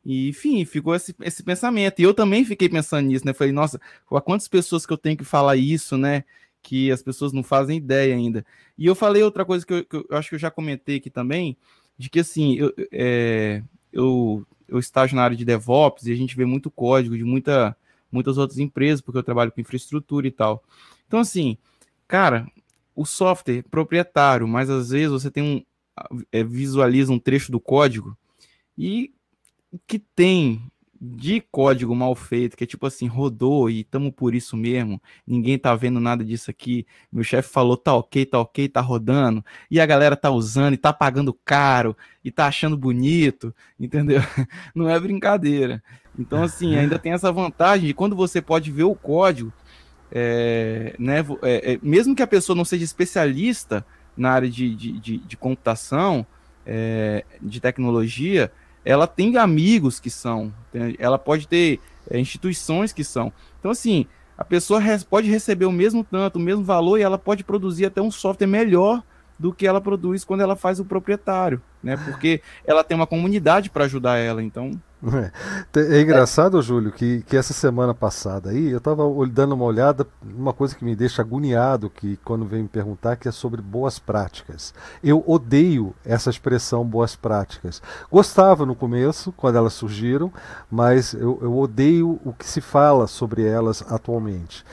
E, enfim, ficou esse, esse pensamento. E eu também fiquei pensando nisso, né? Falei, nossa, quantas pessoas que eu tenho que falar isso, né? Que as pessoas não fazem ideia ainda. E eu falei outra coisa que eu, que eu acho que eu já comentei aqui também, de que assim, eu, é, eu, eu estágio na área de DevOps e a gente vê muito código de muita, muitas outras empresas, porque eu trabalho com infraestrutura e tal. Então, assim, cara, o software proprietário, mas às vezes você tem um. É, visualiza um trecho do código e que tem de código mal feito, que é tipo assim, rodou e tamo por isso mesmo, ninguém tá vendo nada disso aqui, meu chefe falou, tá ok, tá ok, tá rodando, e a galera tá usando e tá pagando caro, e tá achando bonito, entendeu? Não é brincadeira. Então, assim, ainda tem essa vantagem de quando você pode ver o código, é, né, é, é, mesmo que a pessoa não seja especialista na área de, de, de, de computação, é, de tecnologia, ela tem amigos que são, ela pode ter é, instituições que são. Então, assim, a pessoa pode receber o mesmo tanto, o mesmo valor, e ela pode produzir até um software melhor do que ela produz quando ela faz o proprietário, né? Porque ela tem uma comunidade para ajudar ela, então é, é engraçado. Júlio, que, que essa semana passada aí eu estava dando uma olhada, uma coisa que me deixa agoniado que quando vem me perguntar, que é sobre boas práticas. Eu odeio essa expressão boas práticas. Gostava no começo, quando elas surgiram, mas eu, eu odeio o que se fala sobre elas atualmente.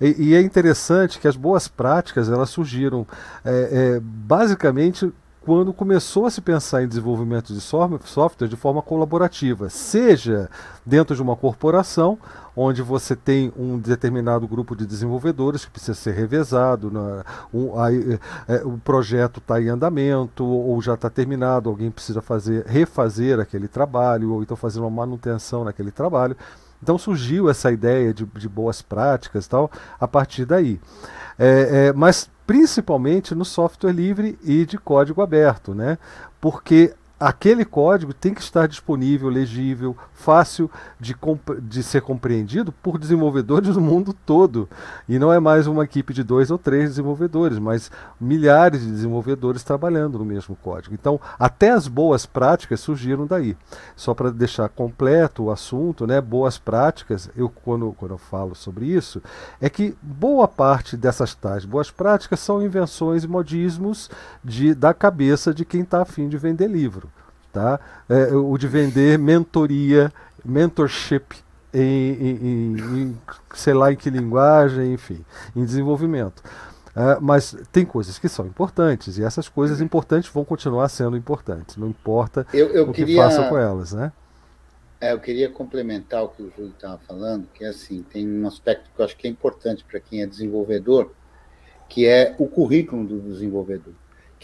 E, e, é interessante que as boas práticas elas surgiram é, é, basicamente quando começou a se pensar em desenvolvimento de software de forma colaborativa, seja dentro de uma corporação, onde você tem um determinado grupo de desenvolvedores que precisa ser revezado, né? um, é, o projeto está em andamento ou já está terminado, alguém precisa fazer refazer aquele trabalho ou então fazer uma manutenção naquele trabalho. Então surgiu essa ideia de, de boas práticas tal a partir daí. É, é, mas principalmente no software livre e de código aberto, né? Porque aquele código tem que estar disponível, legível, fácil de, de ser compreendido por desenvolvedores do mundo todo. E não é mais uma equipe de dois ou três desenvolvedores, mas milhares de desenvolvedores trabalhando no mesmo código. Então, até as boas práticas surgiram daí. Só para deixar completo o assunto, né, boas práticas, eu quando, quando eu falo sobre isso, é que boa parte dessas tais boas práticas são invenções e modismos de, da cabeça de quem está afim de vender livro tá? É, o de vender mentoria, mentorship em, em, em, sei lá em que linguagem, enfim, em desenvolvimento. É, mas tem coisas que são importantes e essas coisas importantes vão continuar sendo importantes, não importa eu, eu o queria, que faça com elas, né? É, eu queria complementar o que o Júlio estava falando, que é assim, tem um aspecto que eu acho que é importante para quem é desenvolvedor, que é o currículo do desenvolvedor.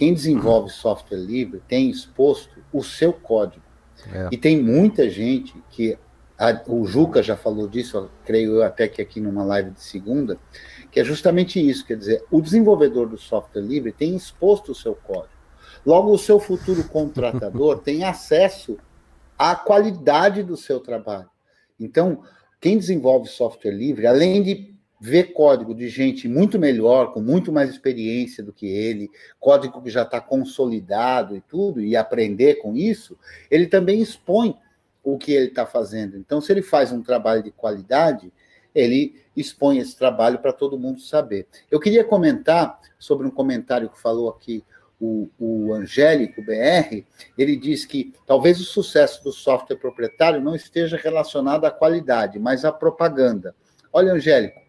Quem desenvolve software livre tem exposto o seu código. É. E tem muita gente que. A, o Juca já falou disso, creio eu até que aqui numa live de segunda, que é justamente isso: quer dizer, o desenvolvedor do software livre tem exposto o seu código. Logo, o seu futuro contratador tem acesso à qualidade do seu trabalho. Então, quem desenvolve software livre, além de ver código de gente muito melhor, com muito mais experiência do que ele, código que já está consolidado e tudo, e aprender com isso, ele também expõe o que ele está fazendo. Então, se ele faz um trabalho de qualidade, ele expõe esse trabalho para todo mundo saber. Eu queria comentar sobre um comentário que falou aqui o, o Angélico BR, ele diz que talvez o sucesso do software proprietário não esteja relacionado à qualidade, mas à propaganda Olha, Angélico,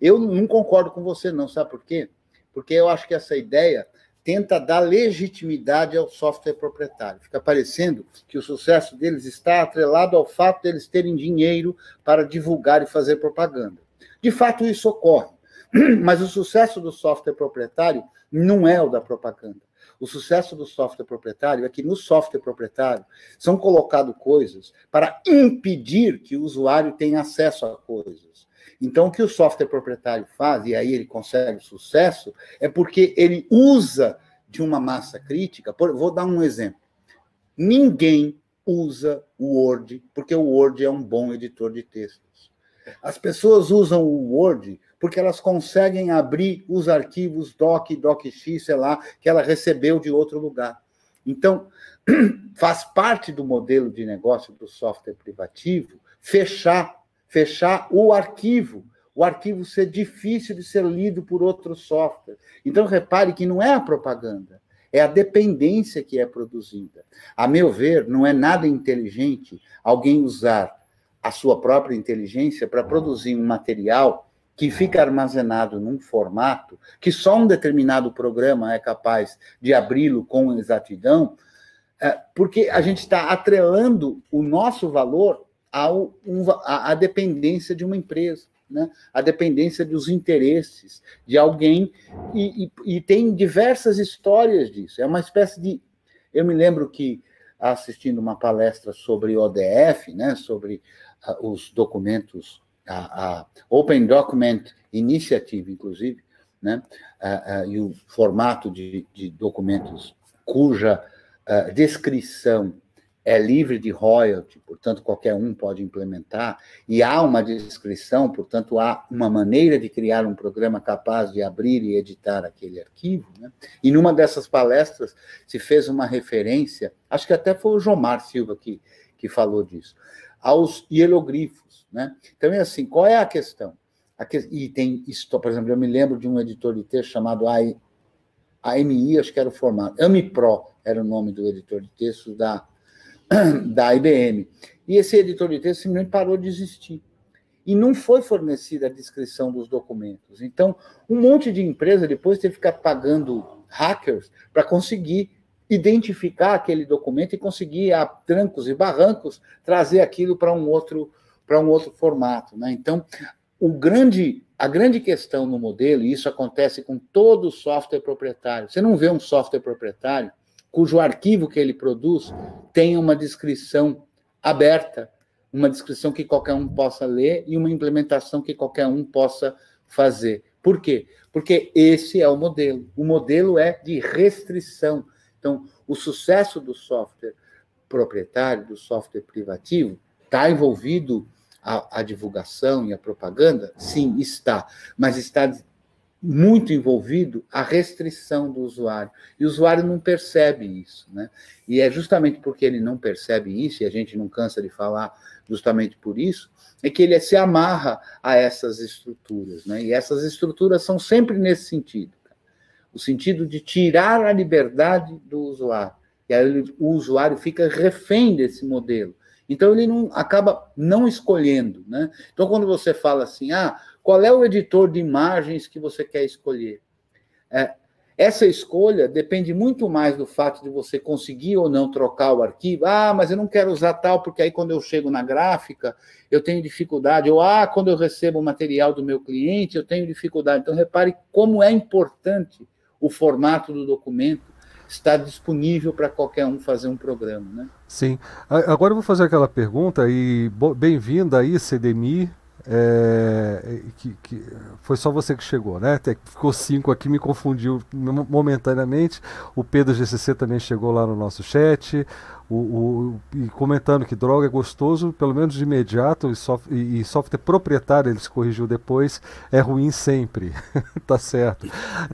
eu não concordo com você, não, sabe por quê? Porque eu acho que essa ideia tenta dar legitimidade ao software proprietário. Fica parecendo que o sucesso deles está atrelado ao fato deles terem dinheiro para divulgar e fazer propaganda. De fato, isso ocorre, mas o sucesso do software proprietário não é o da propaganda. O sucesso do software proprietário é que no software proprietário são colocadas coisas para impedir que o usuário tenha acesso a coisas. Então, o que o software proprietário faz, e aí ele consegue sucesso, é porque ele usa de uma massa crítica. Por, vou dar um exemplo. Ninguém usa o Word, porque o Word é um bom editor de textos. As pessoas usam o Word porque elas conseguem abrir os arquivos doc, docx, sei lá, que ela recebeu de outro lugar. Então, faz parte do modelo de negócio do software privativo fechar, fechar o arquivo, o arquivo ser difícil de ser lido por outro software. Então, repare que não é a propaganda, é a dependência que é produzida. A meu ver, não é nada inteligente alguém usar a sua própria inteligência para produzir um material que fica armazenado num formato que só um determinado programa é capaz de abri-lo com exatidão, é, porque a gente está atrelando o nosso valor ao, um, à dependência de uma empresa, né? a dependência dos interesses de alguém, e, e, e tem diversas histórias disso. É uma espécie de. Eu me lembro que, assistindo uma palestra sobre ODF, né, sobre uh, os documentos a, a Open Document Initiative, inclusive, né, e o formato de, de documentos cuja descrição é livre de royalty, portanto, qualquer um pode implementar, e há uma descrição, portanto, há uma maneira de criar um programa capaz de abrir e editar aquele arquivo. Né? E numa dessas palestras se fez uma referência, acho que até foi o Jomar Silva que, que falou disso, aos hieroglifos. Né? Então, é assim, qual é a questão? A que... E tem, por exemplo, eu me lembro de um editor de texto chamado AMI, acho que era o formato, AmiPro era o nome do editor de texto da, da IBM. E esse editor de texto simplesmente parou de existir. E não foi fornecida a descrição dos documentos. Então, um monte de empresa depois teve que ficar pagando hackers para conseguir identificar aquele documento e conseguir, a trancos e barrancos, trazer aquilo para um outro para um outro formato. Né? Então, o grande, a grande questão no modelo, e isso acontece com todo software proprietário, você não vê um software proprietário cujo arquivo que ele produz tem uma descrição aberta, uma descrição que qualquer um possa ler e uma implementação que qualquer um possa fazer. Por quê? Porque esse é o modelo. O modelo é de restrição. Então, o sucesso do software proprietário, do software privativo, está envolvido a, a, divulgação e a propaganda? Sim, está. Mas está muito envolvido a restrição do usuário. E o usuário não percebe isso. Né? E é justamente porque ele não percebe isso, e a gente não cansa de falar justamente por isso, é que ele se amarra a essas estruturas. Né? E essas estruturas são sempre nesse sentido o sentido de tirar a liberdade do usuário. E aí o usuário fica refém desse modelo. Então ele não acaba não escolhendo, né? Então quando você fala assim, ah, qual é o editor de imagens que você quer escolher? É, essa escolha depende muito mais do fato de você conseguir ou não trocar o arquivo. Ah, mas eu não quero usar tal, porque aí quando eu chego na gráfica, eu tenho dificuldade. Ou, ah, quando eu recebo o material do meu cliente, eu tenho dificuldade. Então, repare como é importante o formato do documento está disponível para qualquer um fazer um programa. Né? Sim. Agora eu vou fazer aquela pergunta e bem-vinda aí, CDMI. É, que, que, foi só você que chegou, né? Até ficou cinco aqui, me confundiu momentaneamente. O Pedro GCC também chegou lá no nosso chat o, o, e comentando que droga é gostoso, pelo menos de imediato, e, soft, e, e software proprietário, ele se corrigiu depois, é ruim sempre. tá certo.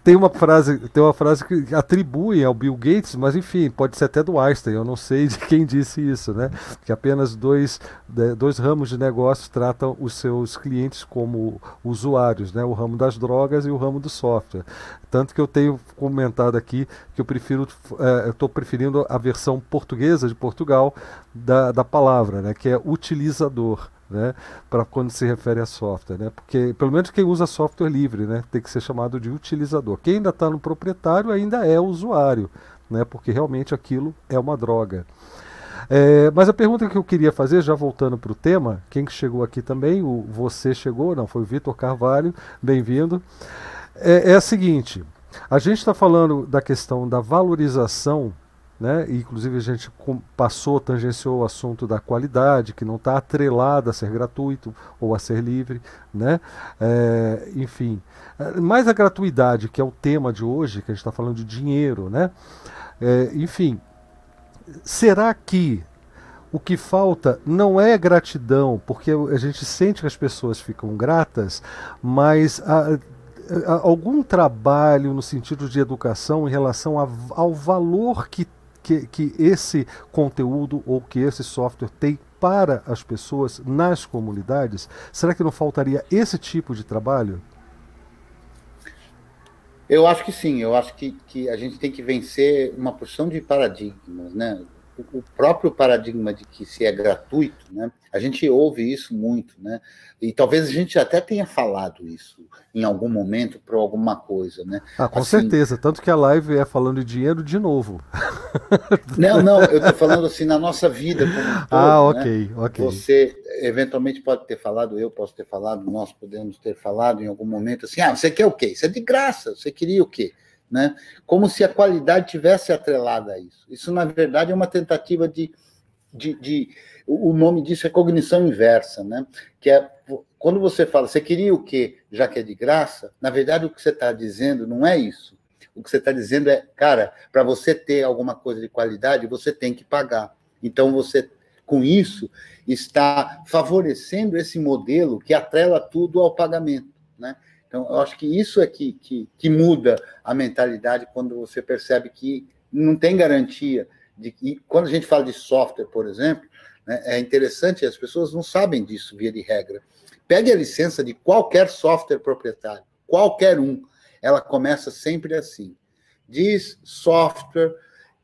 Tem uma frase, tem uma frase que atribui ao Bill Gates, mas enfim, pode ser até do Einstein, eu não sei de quem disse isso, né? Que apenas dois, dois ramos de negócios tratam os seus clientes como usuários, né? O ramo das drogas e o ramo do software. Tanto que eu tenho comentado aqui que eu prefiro, é, eu estou preferindo a versão portuguesa de Portugal da, da palavra, né, que é utilizador. né, para quando se refere a software, né, porque pelo menos quem usa software livre, né, tem que ser chamado de utilizador. Quem ainda está no proprietário ainda é usuário, né, porque realmente aquilo é uma droga. É, mas a pergunta que eu queria fazer, já voltando para o tema, quem que chegou aqui também, o você chegou, não, foi o Vitor Carvalho, bem-vindo, é, é a seguinte, a gente está falando da questão da valorização né? Inclusive a gente passou, tangenciou o assunto da qualidade, que não está atrelada a ser gratuito ou a ser livre, né? É, enfim, é, mais a gratuidade, que é o tema de hoje, que a gente está falando de dinheiro, né? É, enfim, será que o que falta não é gratidão, porque a gente sente que as pessoas ficam gratas, mas a, algum trabalho no sentido de educação em relação a, ao valor que que, que esse conteúdo ou que esse software tem para as pessoas nas comunidades? Será que não faltaria esse tipo de trabalho? Eu acho que sim, eu acho que, que a gente tem que vencer uma porção de paradigmas, né? O próprio paradigma de que se é gratuito, né? A gente ouve isso muito, né? E talvez a gente até tenha falado isso em algum momento para alguma coisa, né? Ah, com assim, certeza, tanto que a live é falando de dinheiro de novo. Não, não, eu estou falando assim na nossa vida como um todo, Ah, ok, né? ok. Você eventualmente pode ter falado, eu posso ter falado, nós podemos ter falado em algum momento assim, ah, você quer o quê? Isso é de graça, você queria o quê? Né? como se a qualidade tivesse atrelada a isso. Isso, na verdade, é uma tentativa de. de, de o nome disso é cognição inversa, né? que é quando você fala, você queria o quê, já que é de graça, na verdade o que você está dizendo não é isso. O que você está dizendo é, cara, para você ter alguma coisa de qualidade, você tem que pagar. Então você, com isso, está favorecendo esse modelo que atrela tudo ao pagamento. Né? Então, eu acho que isso é que, que, que muda a mentalidade quando você percebe que não tem garantia de que, quando a gente fala de software, por exemplo, né, é interessante, as pessoas não sabem disso, via de regra. Pegue a licença de qualquer software proprietário, qualquer um, ela começa sempre assim. This software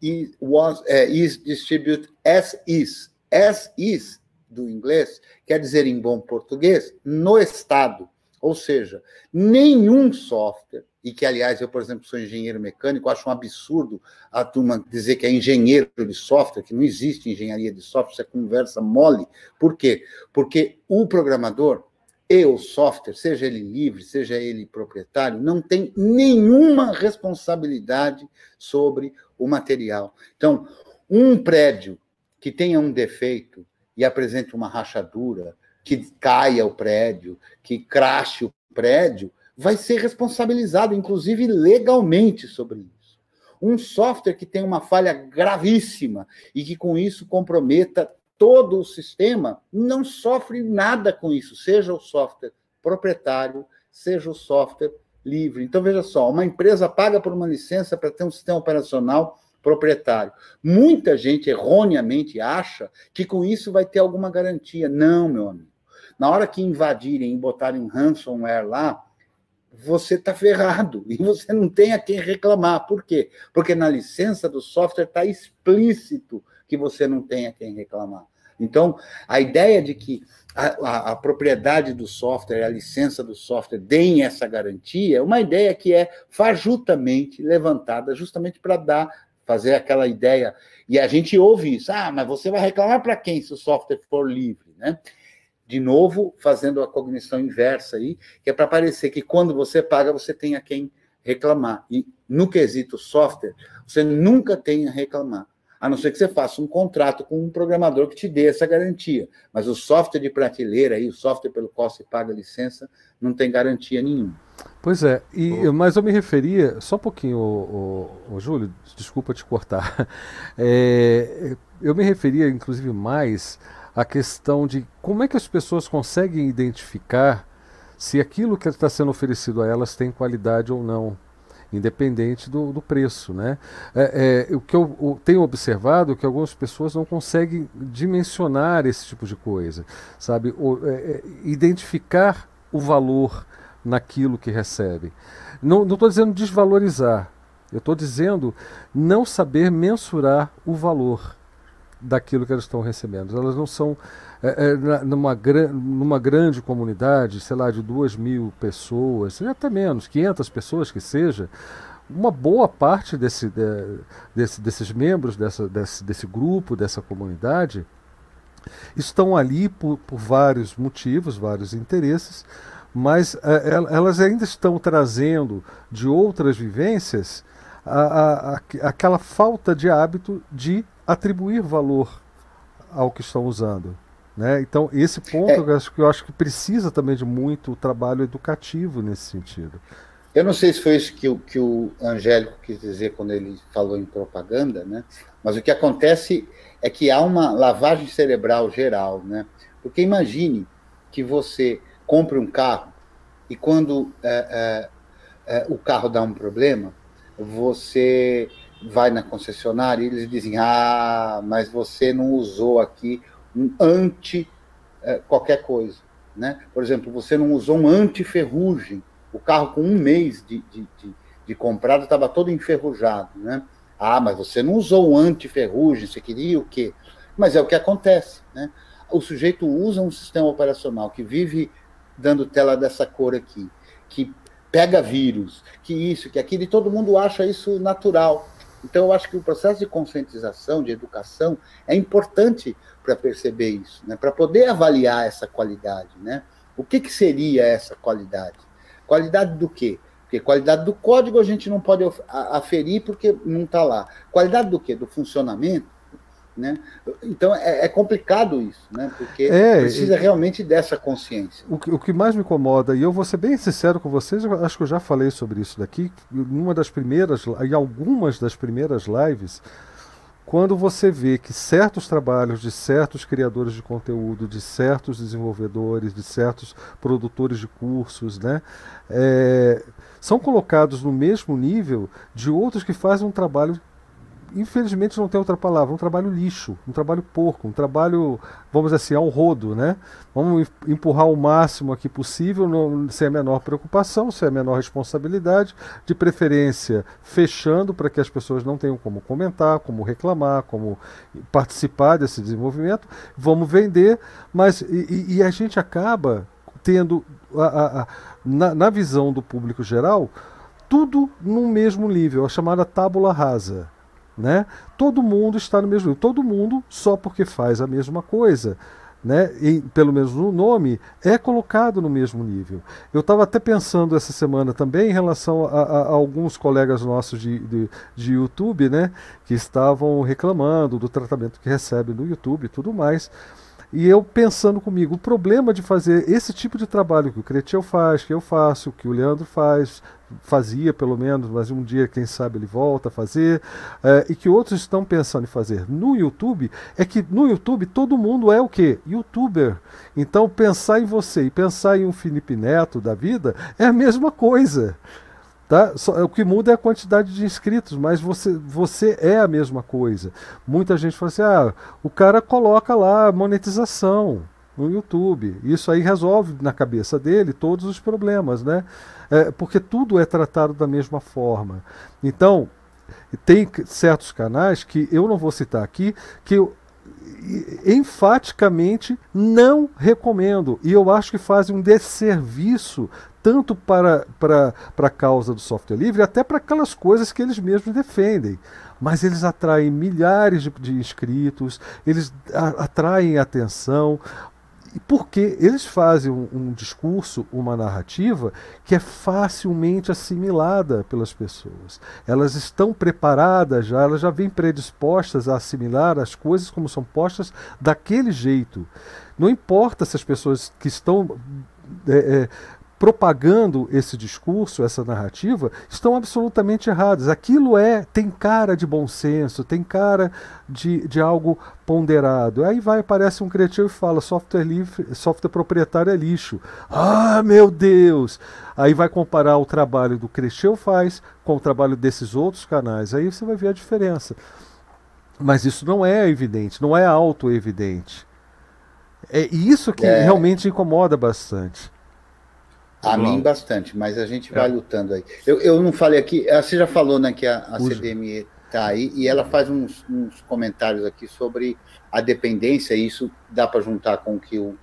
is, was, uh, is distributed as is. As is, do inglês, quer dizer em bom português, no Estado. Ou seja, nenhum software, e que, aliás, eu, por exemplo, sou engenheiro mecânico, acho um absurdo a turma dizer que é engenheiro de software, que não existe engenharia de software, isso é conversa mole. Por quê? Porque o programador e o software, seja ele livre, seja ele proprietário, não tem nenhuma responsabilidade sobre o material. Então, um prédio que tenha um defeito e apresente uma rachadura, que caia o prédio, que crache o prédio, vai ser responsabilizado, inclusive legalmente, sobre isso. Um software que tem uma falha gravíssima e que com isso comprometa todo o sistema, não sofre nada com isso, seja o software proprietário, seja o software livre. Então, veja só, uma empresa paga por uma licença para ter um sistema operacional proprietário. Muita gente erroneamente acha que com isso vai ter alguma garantia. Não, meu amigo. Na hora que invadirem e botarem um ransomware lá, você está ferrado e você não tem a quem reclamar. Por quê? Porque na licença do software está explícito que você não tem a quem reclamar. Então, a ideia de que a, a, a, propriedade do software, a licença do software deem essa garantia, é uma ideia que é fajutamente levantada justamente para dar, fazer aquela ideia. E a gente ouve isso. Ah, mas você vai reclamar para quem se o software for livre, né? De novo, fazendo a cognição inversa aí, que é para parecer que quando você paga, você tem a quem reclamar. E no quesito software, você nunca tem a reclamar. A não ser que você faça um contrato com um programador que te dê essa garantia. Mas o software de prateleira, aí, o software pelo qual se paga a licença, não tem garantia nenhuma. Pois é, e, mas eu me referia, só um pouquinho, o, o, o Júlio, desculpa te cortar. É, eu me referia, inclusive, mais a questão de como é que as pessoas conseguem identificar se aquilo que está sendo oferecido a elas tem qualidade ou não, independente do, do preço. Né? É, é, o que eu, eu, tenho observado é que algumas pessoas não conseguem dimensionar esse tipo de coisa, sabe? é, é identificar o valor naquilo que recebem. Não estou dizendo desvalorizar, eu estou dizendo não saber mensurar o valor. Daquilo que elas estão recebendo. Elas não são é, é, numa, numa grande comunidade, sei lá, de duas mil pessoas, até menos, 500 pessoas que seja, uma boa parte desse, de, desse, desses membros dessa, desse, desse grupo, dessa comunidade, estão ali por, por vários motivos, vários interesses, mas é, elas ainda estão trazendo de outras vivências a, a, a, aquela falta de hábito de atribuir valor ao que estão usando. Né? Então, esse ponto é. eu, acho que, eu acho que precisa também de muito trabalho educativo nesse sentido. Eu não sei se foi isso que o, que o Angélico quis dizer quando ele falou em propaganda, né? mas o que acontece é que há uma lavagem cerebral geral. Né? Porque imagine que você compre um carro e quando é, é, o carro dá um problema, você vai na concessionária e eles dizem: Ah, mas você não usou aqui um anti é, qualquer coisa. Né? Por exemplo, você não usou um anti-ferrugem. O carro com um mês de, de, de, de comprado estava todo enferrujado. Né? Ah, mas você não usou um anti-ferrugem, você queria o quê? Mas é o que acontece. Né? O sujeito usa um sistema operacional que vive dando tela dessa cor aqui, que pega vírus, que isso, que aquilo, e todo mundo acha isso natural. Então, eu acho que o processo de conscientização, de educação, é importante para perceber isso, né? para poder avaliar essa qualidade. Né? O que, que seria essa qualidade? Qualidade do quê? Porque qualidade do código a gente não pode aferir porque não está lá. Qualidade do quê? Do funcionamento? Né? Então é, é, complicado isso, né? porque é, precisa realmente dessa consciência. O que, o que, mais me incomoda, e eu vou ser bem sincero com vocês, acho que eu já falei sobre isso daqui, em uma das primeiras, em algumas das primeiras lives, quando você vê que certos trabalhos de certos criadores de conteúdo, de certos desenvolvedores, de certos produtores de cursos, né, é, são colocados no mesmo nível de outros que fazem um trabalho infelizmente não tem outra palavra, um trabalho lixo, um trabalho porco, um trabalho, vamos dizer assim, ao rodo, né? Vamos empurrar o máximo aqui possível, não, sem a menor preocupação, sem a menor responsabilidade, de preferência fechando para que as pessoas não tenham como comentar, como reclamar, como participar desse desenvolvimento. Vamos vender, mas e, e a gente acaba tendo a, a, a, na, na visão do público geral tudo no mesmo nível, a chamada tábula rasa. Né? Todo mundo está no mesmo nível, todo mundo só porque faz a mesma coisa. Né, e, pelo menos no nome, é colocado no mesmo nível. Eu estava até pensando essa semana também em relação a, a, a alguns colegas nossos de, de, de, YouTube, né, que estavam reclamando do tratamento que recebe no YouTube e tudo mais. E eu pensando comigo, o problema de fazer esse tipo de trabalho que o Cretiel faz, que eu faço, que o Leandro faz, fazia pelo menos, mas um dia, quem sabe, ele volta a fazer, é, e que outros estão pensando em fazer no YouTube, é que no YouTube todo mundo é o quê? Youtuber. Então pensar em você e pensar em um Felipe Neto da vida é a mesma coisa. Tá? Só, o que muda é a quantidade de inscritos, mas você, você é a mesma coisa. Muita gente fala assim: ah, o cara coloca lá monetização no YouTube. Isso aí resolve na cabeça dele todos os problemas, né? É, porque tudo é tratado da mesma forma. Então, tem certos canais que eu não vou citar aqui, que enfaticamente não recomendo. E eu acho que fazem um desserviço tanto para, para, para a causa do software livre, até para aquelas coisas que eles mesmos defendem. Mas eles atraem milhares de, de inscritos, eles a, atraem atenção, porque eles fazem um, um, discurso, uma narrativa que é facilmente assimilada pelas pessoas. Elas estão preparadas já, elas já vêm predispostas a assimilar as coisas como são postas daquele jeito. Não importa se as pessoas que estão é, é, propagando esse discurso, essa narrativa, estão absolutamente erradas. Aquilo é tem cara de bom senso, tem cara de, de algo ponderado. Aí vai, aparece um criativo e fala: software livre, software proprietário é lixo. Ah, meu Deus! Aí vai comparar o trabalho do Cresceu faz com o trabalho desses outros canais. Aí você vai ver a diferença. Mas isso não é evidente, não é auto-evidente. É isso que é. realmente incomoda bastante. A mim bastante, mas a gente vai é. lutando aí. Eu, eu não falei aqui, ah, você já falou né, que a, a CDME Tá, e, e ela faz uns, uns, comentários aqui sobre a dependência, e isso dá para juntar com o que o,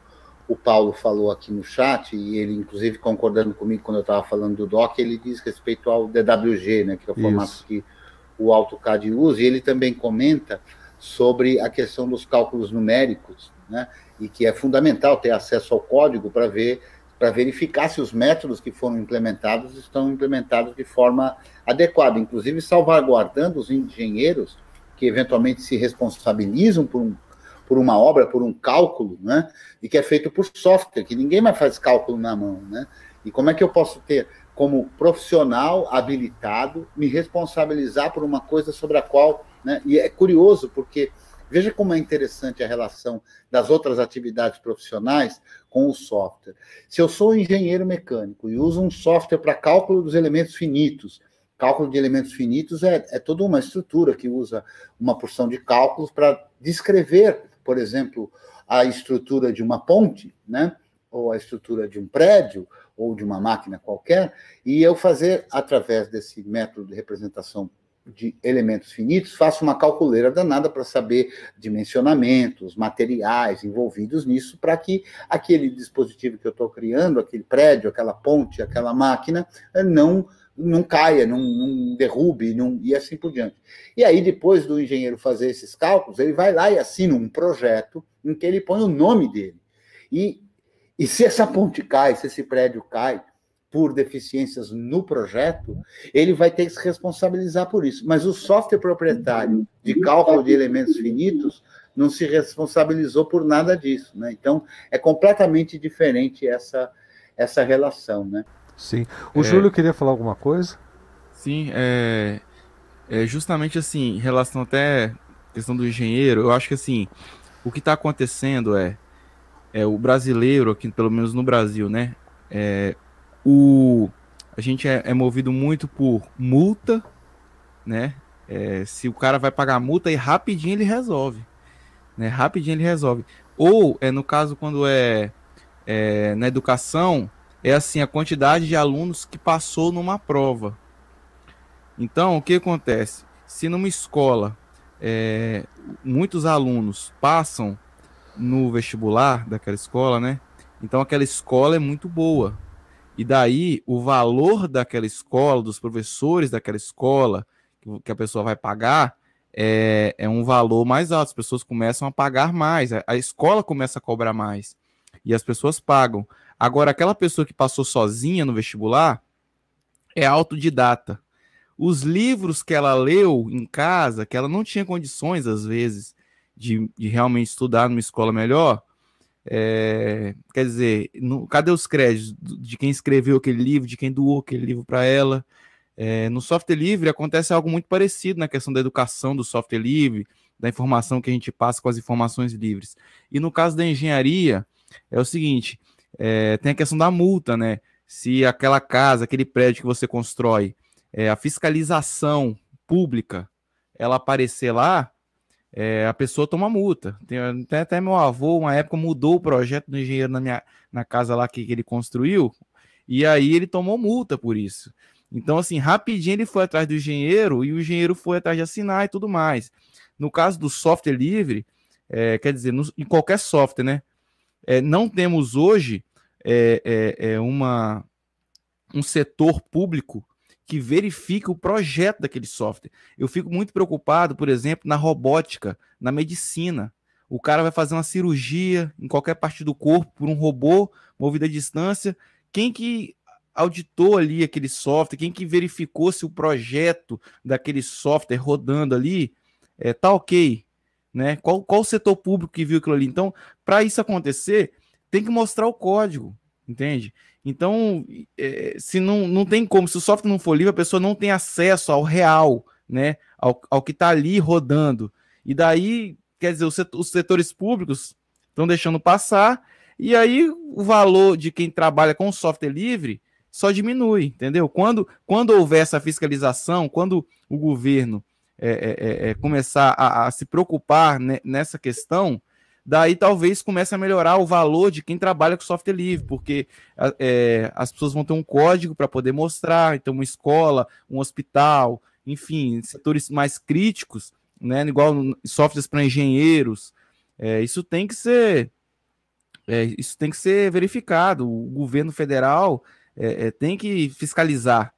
o Paulo falou aqui no chat, e ele, inclusive, concordando comigo quando eu estava falando do DOC, ele diz respeito ao DWG, né, que é o formato isso. que o AutoCAD usa, e ele também comenta sobre a questão dos cálculos numéricos, né, e que é fundamental ter acesso ao código para ver para verificar se os métodos que foram implementados estão implementados de forma adequada, inclusive salvaguardando os engenheiros que eventualmente se responsabilizam por, um, por uma obra, por um cálculo, né? E que é feito por software, que ninguém mais faz cálculo na mão, né? E como é que eu posso ter, como profissional habilitado, me responsabilizar por uma coisa sobre a qual, né? E é curioso porque Veja como é interessante a relação das outras atividades profissionais com o software. Se eu sou engenheiro mecânico e uso um software para cálculo dos elementos finitos, cálculo de elementos finitos é, é toda uma estrutura que usa uma porção de cálculos para descrever, por exemplo, a estrutura de uma ponte, né? ou a estrutura de um prédio, ou de uma máquina qualquer, e eu fazer, através desse método de representação de elementos finitos, faço uma calculeira danada para saber dimensionamentos, materiais envolvidos nisso, para que aquele dispositivo que eu estou criando, aquele prédio, aquela ponte, aquela máquina, não não caia, não, não derrube, não, e assim por diante. E aí, depois do engenheiro fazer esses cálculos, ele vai lá e assina um projeto em que ele põe o nome dele. E, e se essa ponte cai, se esse prédio cai, por deficiências no projeto, ele vai ter que se responsabilizar por isso. Mas o software proprietário de cálculo de elementos finitos não se responsabilizou por nada disso. Né? Então, é completamente diferente essa, essa relação. Né? Sim. O é... Júlio queria falar alguma coisa? Sim, é, é justamente assim, em relação até à questão do engenheiro, eu acho que assim, o que está acontecendo é, é o brasileiro, aqui, pelo menos no Brasil, né? É, o, a gente é, é movido muito por multa, né? É, se o cara vai pagar multa, e rapidinho ele resolve. Né? Rapidinho ele resolve. Ou, é no caso, quando é, é na educação, é assim, a quantidade de alunos que passou numa prova. Então, o que acontece? Se numa escola é, muitos alunos passam no vestibular daquela escola, né? Então aquela escola é muito boa. E daí o valor daquela escola, dos professores daquela escola, que a pessoa vai pagar, é, é um valor mais alto. As pessoas começam a pagar mais, a, escola começa a cobrar mais. E as pessoas pagam. Agora, aquela pessoa que passou sozinha no vestibular é autodidata. Os livros que ela leu em casa, que ela não tinha condições, às vezes, de, de realmente estudar numa escola melhor, é, quer dizer, no, cadê os créditos de quem escreveu aquele livro, de quem doou aquele livro para ela? É, no software livre acontece algo muito parecido na questão da educação do software livre, da informação que a gente passa com as informações livres. E no caso da engenharia, é o seguinte: é, tem a questão da multa, né? Se aquela casa, aquele prédio que você constrói, a fiscalização pública, ela aparecer lá, é, a pessoa toma multa. Tem, até meu avô, uma época, mudou o projeto do engenheiro na, minha, na casa lá que, que ele construiu, e aí ele tomou multa por isso. Então, assim, rapidinho ele foi atrás do engenheiro e o engenheiro foi atrás de assinar e tudo mais. No caso do software livre, é, quer dizer, no, em qualquer software, né? É, não temos hoje é, é, é uma, um setor público que verifique o projeto daquele software. Eu fico muito preocupado, por exemplo, na robótica, na medicina. O cara vai fazer uma cirurgia em qualquer parte do corpo por um robô movido à distância. Quem que auditou ali aquele software? Quem que verificou se o projeto daquele software rodando ali é, tá ok? Né? Qual, qual o setor público que viu aquilo ali? Então, para isso acontecer, tem que mostrar o código, entende? Então, é, se não, não tem como, se o software não for livre, a pessoa não tem acesso ao real, né? Ao, ao que está ali rodando. E daí, quer dizer, os, setores públicos estão deixando passar, e aí o valor de quem trabalha com software livre só diminui, entendeu? Quando, quando houver essa fiscalização, quando o governo é, é, é, é começar a, a, se preocupar nessa questão, daí talvez comece a melhorar o valor de quem trabalha com software livre, porque é, as pessoas vão ter um código para poder mostrar, então uma escola, um hospital, enfim, setores mais críticos, né? Igual softwares para engenheiros. É, isso tem que ser é, isso tem que ser verificado. O governo federal é, é tem que fiscalizar,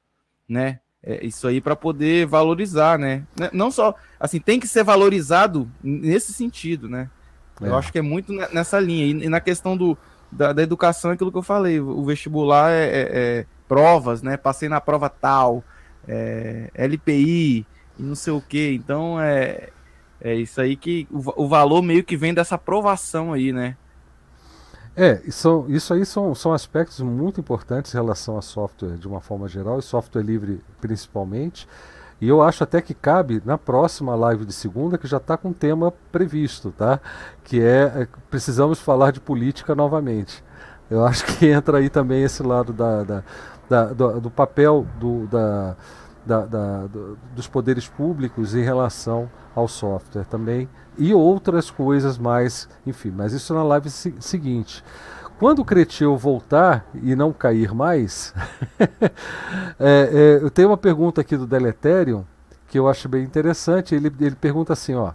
né? É, isso aí para poder valorizar, né? Não só assim tem que ser valorizado nesse sentido, né? Eu é. acho que é muito nessa linha e, na questão do, da, da, educação, é aquilo que eu falei, o vestibular é, provas, né? Passei na prova tal, LPI e não sei o que. Então é é isso aí que o, o valor meio que vem dessa aprovação aí, né? É, isso, isso aí são, são aspectos muito importantes em relação a software de uma forma geral, e software livre principalmente. E eu acho até que cabe na próxima live de segunda, que já está com tema previsto, tá? Que é, é, precisamos falar de política novamente. Eu acho que entra aí também esse lado da, da, da do, do, papel do, da, da, da do, dos poderes públicos em relação ao software também e outras coisas mais, enfim, mas isso na live se seguinte. Quando o Creteu voltar e não cair mais, é, é, eu tenho uma pergunta aqui do Deleterium que eu acho bem interessante. Ele, ele pergunta assim: ó,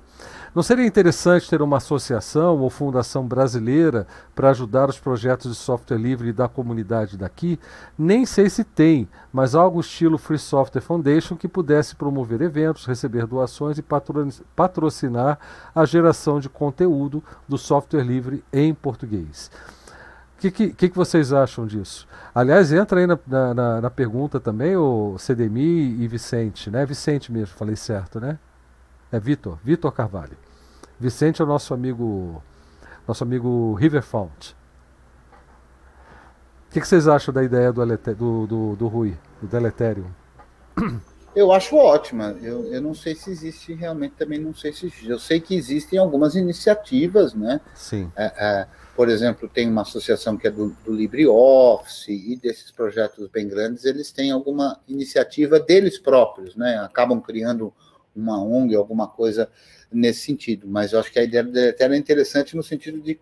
não seria interessante ter uma associação ou fundação brasileira para ajudar os projetos de software livre da comunidade daqui? Nem sei se tem, mas algo estilo Free Software Foundation que pudesse promover eventos, receber doações e patrocinar a geração de conteúdo do software livre em português. O que, que, que, vocês acham disso? Aliás, entra aí na, na, na pergunta também o CDMI e Vicente, né? Vicente mesmo, falei certo, né? É Vitor, Vitor Carvalho. Vicente é o nosso amigo, nosso amigo River Font. O que, que, vocês acham da ideia do, do, do, do Rui, do Deletério? Eu acho ótima. Eu, eu não sei se existe realmente, também não sei se. Eu sei que existem algumas iniciativas, né? Sim. É, é, por exemplo, tem uma associação que é do, do LibreOffice e desses projetos bem grandes, eles têm alguma iniciativa deles próprios, né? Acabam criando uma ONG, alguma coisa nesse sentido. Mas eu acho que a ideia do Deletério é interessante no sentido de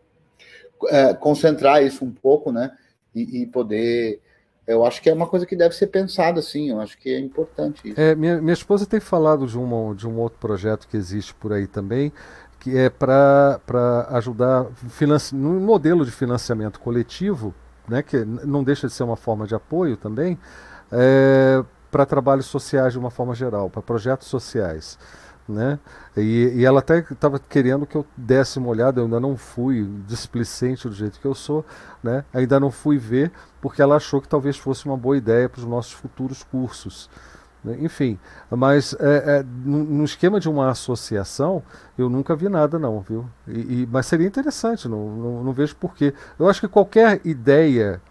é, concentrar isso um pouco, né? E, e, poder. Eu acho que é uma coisa que deve ser pensada, sim. Eu acho que é importante. É, minha, minha esposa tem falado de, uma, de um outro projeto que existe por aí também, que é para ajudar num modelo de financiamento coletivo, né, que não deixa de ser uma forma de apoio também, é, para trabalhos sociais de uma forma geral, para projetos sociais. Né? E, e ela até estava querendo que eu desse uma olhada, eu ainda não fui displicente do jeito que eu sou, né? ainda não fui ver, porque ela achou que talvez fosse uma boa ideia para os nossos futuros cursos. Né? Enfim, mas é, é, no, esquema de uma associação, eu nunca vi nada, não, viu? E, e mas seria interessante, não, não, não vejo porquê. Eu acho que qualquer ideia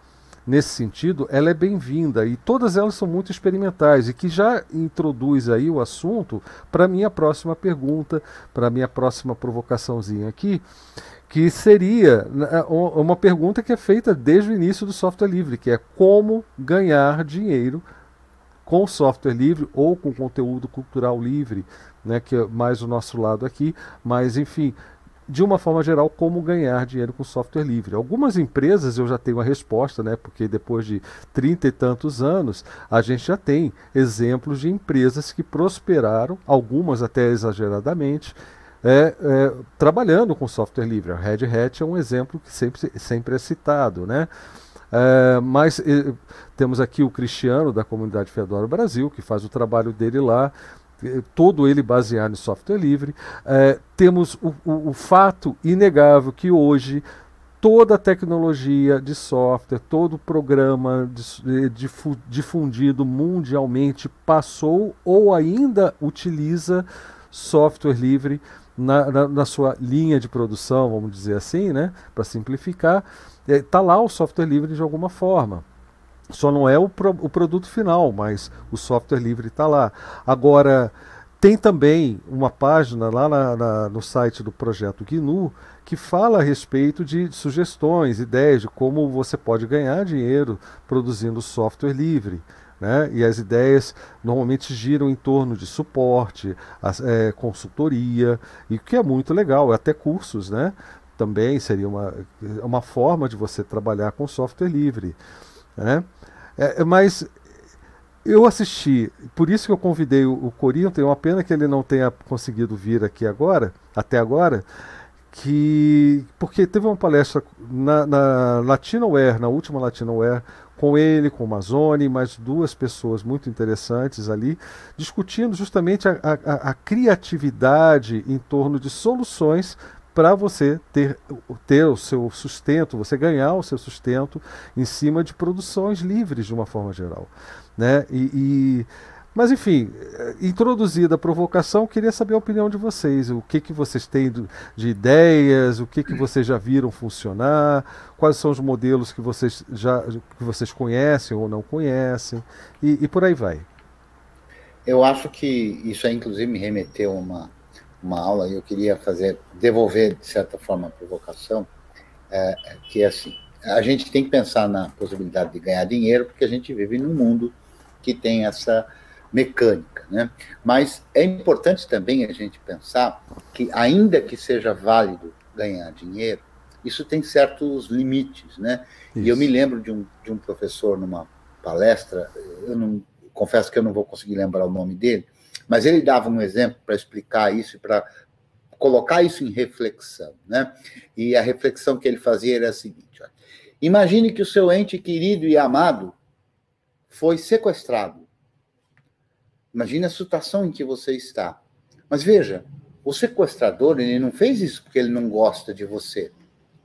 nesse sentido, ela é bem-vinda e todas elas são muito experimentais e que já introduz aí o assunto para minha próxima pergunta, para minha próxima provocaçãozinha aqui, que seria né, uma pergunta que é feita desde o início do software livre, que é como ganhar dinheiro com software livre ou com conteúdo cultural livre, né, que é mais o nosso lado aqui, mas enfim, de uma forma geral, como ganhar dinheiro com software livre. Algumas empresas eu já tenho a resposta, né? Porque depois de trinta e tantos anos, a gente já tem exemplos de empresas que prosperaram, algumas até exageradamente, é, é, trabalhando com software livre. A Red Hat é um exemplo que sempre, sempre é citado, né? É, mas temos aqui o Cristiano da comunidade Fedora Brasil, que faz o trabalho dele lá, todo ele baseado em software livre. É, temos o, o, o, fato inegável que hoje toda a tecnologia de software, todo o programa difundido mundialmente passou ou ainda utiliza software livre na, na, na sua linha de produção, vamos dizer assim, né, para simplificar. Está é, lá o software livre de alguma forma. Só não é o, pro, o produto final, mas o software livre está lá. Agora, tem também uma página lá na, na, no site do projeto GNU que fala a respeito de sugestões, ideias de como você pode ganhar dinheiro produzindo software livre. Né? E as ideias normalmente giram em torno de suporte, é, consultoria, e que é muito legal, até cursos, né? Também seria uma, uma forma de você trabalhar com software livre. Né? É, mas eu assisti, por isso que eu convidei o, o Corinto, é uma pena que ele não tenha conseguido vir aqui agora, até agora, que porque teve uma palestra na, na Latinoware, na última Latinoware, com ele, com o Mazone, mais duas pessoas muito interessantes ali, discutindo justamente a, a, a criatividade em torno de soluções para você ter, ter o seu sustento, você ganhar o seu sustento em cima de produções livres de uma forma geral. Né? E, e mas enfim, introduzida a provocação, queria saber a opinião de vocês. O que, que vocês têm de ideias, o que, que vocês já viram funcionar, quais são os modelos que vocês já que vocês conhecem ou não conhecem, e, e por aí vai. Eu acho que isso aí, inclusive, me remeteu a uma, uma aula e eu queria fazer, devolver, de certa forma, a provocação, é, que é assim, a gente tem que pensar na possibilidade de ganhar dinheiro, porque a gente vive num mundo que tem essa mecânica, né? Mas é importante também a gente pensar que, ainda que seja válido ganhar dinheiro, isso tem certos limites, né? Isso. E eu me lembro de um, de um professor numa palestra, eu não confesso que eu não vou conseguir lembrar o nome dele, mas ele dava um exemplo para explicar isso e para colocar isso em reflexão, né? E a reflexão que ele fazia era a seguinte: imagine que o seu ente querido e amado foi sequestrado Imagine a situação em que você está. Mas veja, o sequestrador ele não fez isso porque ele não gosta de você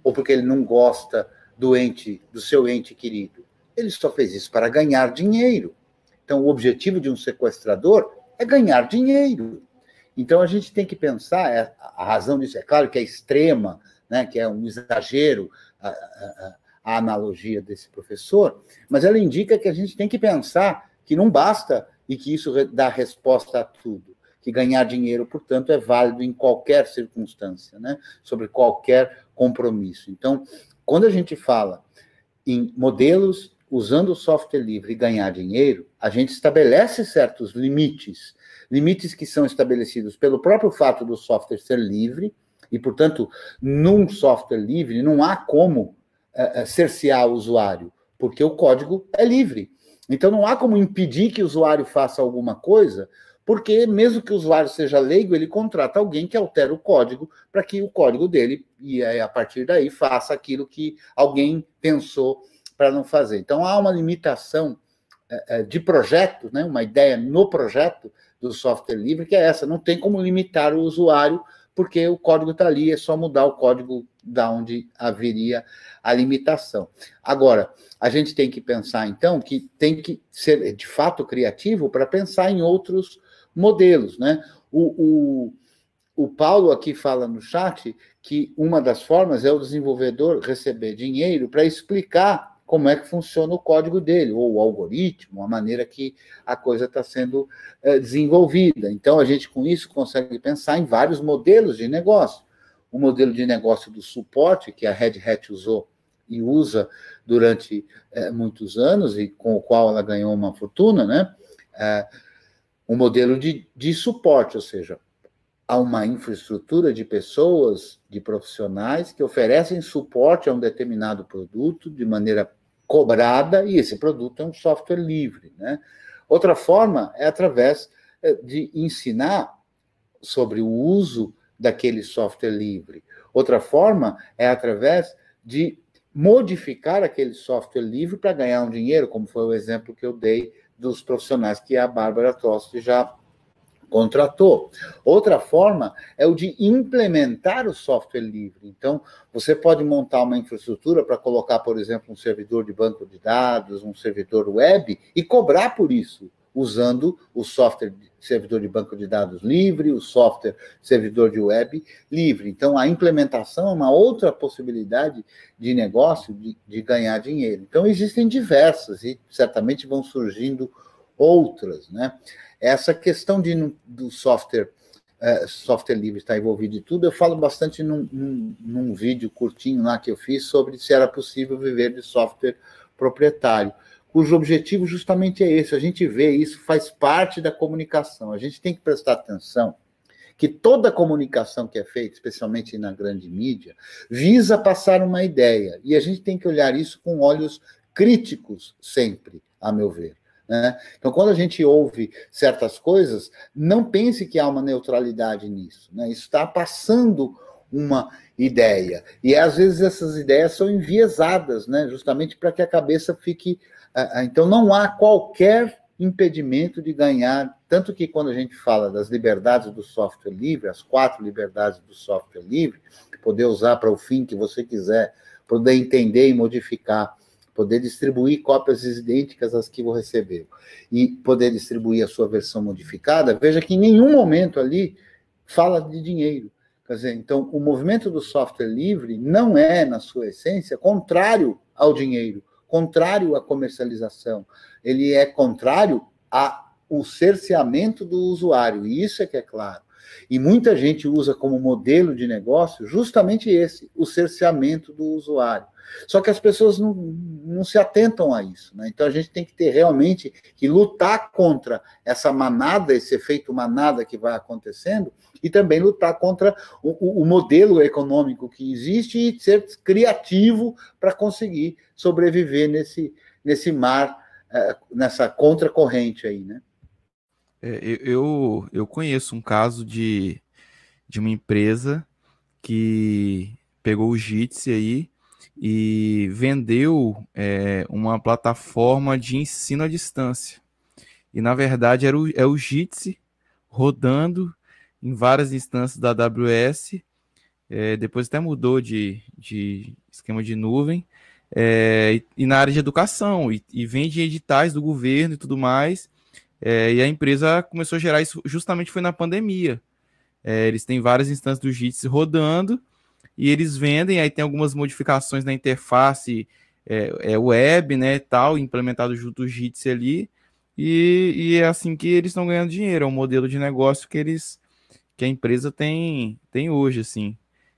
ou porque ele não gosta do ente, do seu ente querido. Ele só fez isso para ganhar dinheiro. Então, o objetivo de um sequestrador é ganhar dinheiro. Então, a gente tem que pensar, é, a razão disso é claro que é extrema, né, que é um exagero a, a, a analogia desse professor, mas ela indica que a gente tem que pensar que não basta e que isso dá resposta a tudo. Que ganhar dinheiro, portanto, é válido em qualquer circunstância, né? sobre qualquer compromisso. Então, quando a gente fala em modelos usando software livre e ganhar dinheiro, a gente estabelece certos limites, limites que são estabelecidos pelo próprio fato do software ser livre, e, portanto, num software livre não há como é, cercear o usuário, porque o código é livre. Então não há como impedir que o usuário faça alguma coisa, porque mesmo que o usuário seja leigo, ele contrata alguém que altera o código para que o código dele, e a partir daí, faça aquilo que alguém pensou para não fazer. Então há uma limitação é, é, de projeto, né, uma ideia no projeto do software livre, que é essa: não tem como limitar o usuário, porque o código está ali, é só mudar o código da onde haveria a limitação. Agora, a gente tem que pensar, então, que tem que ser de fato criativo para pensar em outros modelos. Né? O, o, o Paulo aqui fala no chat que uma das formas é o desenvolvedor receber dinheiro para explicar como é que funciona o código dele, ou o algoritmo, a maneira que a coisa está sendo é, desenvolvida. Então, a gente, com isso, consegue pensar em vários modelos de negócio o modelo de negócio do suporte que a Red Hat usou e usa durante é, muitos anos e com o qual ela ganhou uma fortuna, né? É, um modelo de, de suporte, ou seja, há uma infraestrutura de pessoas, de profissionais que oferecem suporte a um determinado produto de maneira cobrada e esse produto é um software livre, né? Outra forma é através é, de ensinar sobre o uso daquele software livre. Outra forma é através de modificar aquele software livre para ganhar um dinheiro, como foi o exemplo que eu dei dos profissionais que a Bárbara Tosti já contratou. Outra forma é o de implementar o software livre. Então, você pode montar uma infraestrutura para colocar, por exemplo, um servidor de banco de dados, um servidor web e cobrar por isso usando o software servidor de banco de dados livre, o software servidor de web livre. Então, a implementação é uma outra possibilidade de negócio de, de ganhar dinheiro. Então, existem diversas e certamente vão surgindo. Né? Essa questão de, do software, é, software livre estar envolvido em tudo, eu falo bastante num, num, num vídeo curtinho lá que eu fiz sobre se era possível viver de software proprietário cujo objetivo justamente é esse. A gente vê isso, faz parte da comunicação. A gente tem que prestar atenção que toda comunicação que é feita, especialmente na grande mídia, visa passar uma ideia. E a gente tem que olhar isso com olhos críticos sempre, a meu ver. Né? Então, quando a gente ouve certas coisas, não pense que há uma neutralidade nisso. Né? Isso está passando uma ideia. E às vezes essas ideias são enviesadas, né? justamente para que a cabeça fique. Então, não há qualquer impedimento de ganhar. Tanto que quando a gente fala das liberdades do software livre, as quatro liberdades do software livre, poder usar para o fim que você quiser, poder entender e modificar poder distribuir cópias idênticas às que você recebeu e poder distribuir a sua versão modificada, veja que em nenhum momento ali fala de dinheiro. Quer dizer, então, o movimento do software livre não é, na sua essência, contrário ao dinheiro, contrário à comercialização. Ele é contrário ao cerceamento do usuário, e isso é que é claro. E muita gente usa como modelo de negócio justamente esse, o cerceamento do usuário. Só que as pessoas não, não se atentam a isso. Né? Então a gente tem que ter realmente que lutar contra essa manada, esse efeito manada que vai acontecendo, e também lutar contra o, o modelo econômico que existe e ser criativo para conseguir sobreviver nesse, nesse mar, eh, nessa contracorrente aí, né? É, eu, eu conheço um caso de, de uma empresa que pegou o Jitsi aí e vendeu é, uma plataforma de ensino à distância. E na verdade era o, é o Jitsi rodando em várias instâncias da AWS. É, depois até mudou de, de esquema de nuvem. É, e, e, na área de educação, e, e, vende editais do governo e tudo mais. É, e a empresa começou a gerar isso justamente foi na pandemia. É, eles têm várias instâncias do Jitsi rodando e eles vendem, aí tem algumas modificações na interface é, é web, né, tal, implementado junto ao Jitsi ali, e, e, é assim que eles estão ganhando dinheiro, é um modelo de negócio que eles, que a empresa tem, tem hoje, assim,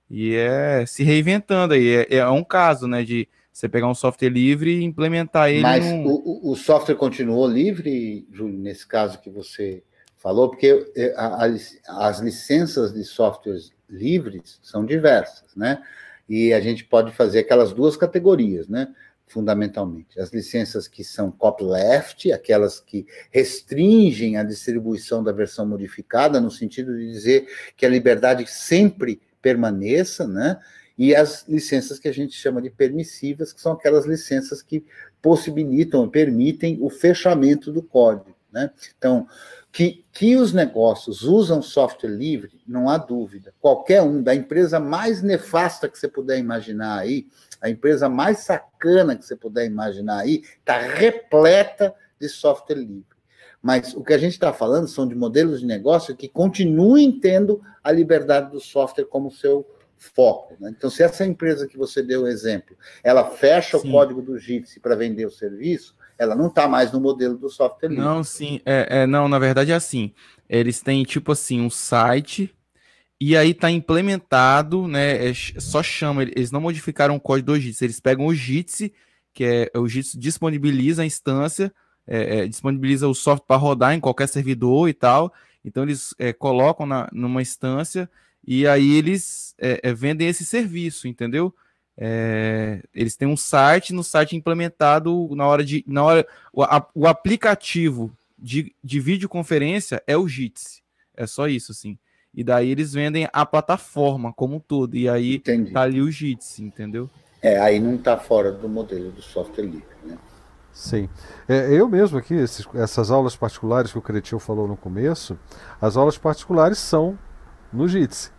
e é se reinventando aí, é, é um caso, né, de você pegar um software livre e implementar ele. Mas num... o, o software continuou livre, Júlio, nesse caso que você falou, porque é, a, a, as licenças de softwares livres são diversas, né? E a gente pode fazer aquelas duas categorias, né? Fundamentalmente. As licenças que são copyleft, aquelas que restringem a distribuição da versão modificada, no sentido de dizer que a liberdade sempre permaneça, né? E as licenças que a gente chama de permissivas, que são aquelas licenças que possibilitam, permitem o fechamento do código, né? Então, que, que os negócios usam software livre, não há dúvida. Qualquer um, da empresa mais nefasta que você puder imaginar aí, a empresa mais sacana que você puder imaginar aí, está repleta de software livre. Mas o que a gente está falando são de modelos de negócio que continuem tendo a liberdade do software como seu foco. Né? Então, se essa empresa que você deu o exemplo, ela fecha Sim. o código do Jitsi para vender o serviço, ela não está mais no modelo do software livre. Não, sim. É, é, não, na verdade é assim. Eles têm, tipo assim, um site e aí tá implementado, né? É, só chama, eles não modificaram o código do Jitsi, eles pegam o Jitsi, que é o Jitsi disponibiliza a instância, é, é, disponibiliza o software para rodar em qualquer servidor e tal. Então eles é, colocam na, numa instância e aí eles é, é, vendem esse serviço, entendeu? É, eles têm um site, no site implementado na hora de. Na hora, o, a, o aplicativo de, de videoconferência é o Jitsi. É só isso, assim. E daí eles vendem a plataforma como um todo. E aí Entendi. tá ali o Jitsi, entendeu? É, aí não tá fora do modelo do software livre, né? Sim. É, eu mesmo aqui, esses, essas aulas particulares que o Cretil falou no começo, as aulas particulares são no JITSE,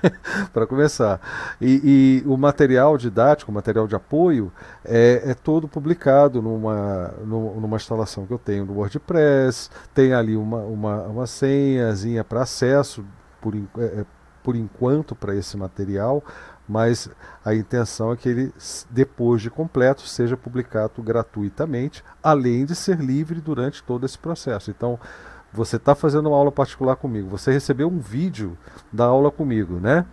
para começar. E, e, o material didático, o material de apoio, é, é todo publicado numa, numa instalação que eu tenho no WordPress, tem ali uma, uma, uma senhazinha para acesso, por, é, é, por enquanto, para esse material, mas a intenção é que ele, depois de completo, seja publicado gratuitamente, além de ser livre durante todo esse processo. Então, você está fazendo uma aula particular comigo, você recebeu um vídeo da aula comigo, né?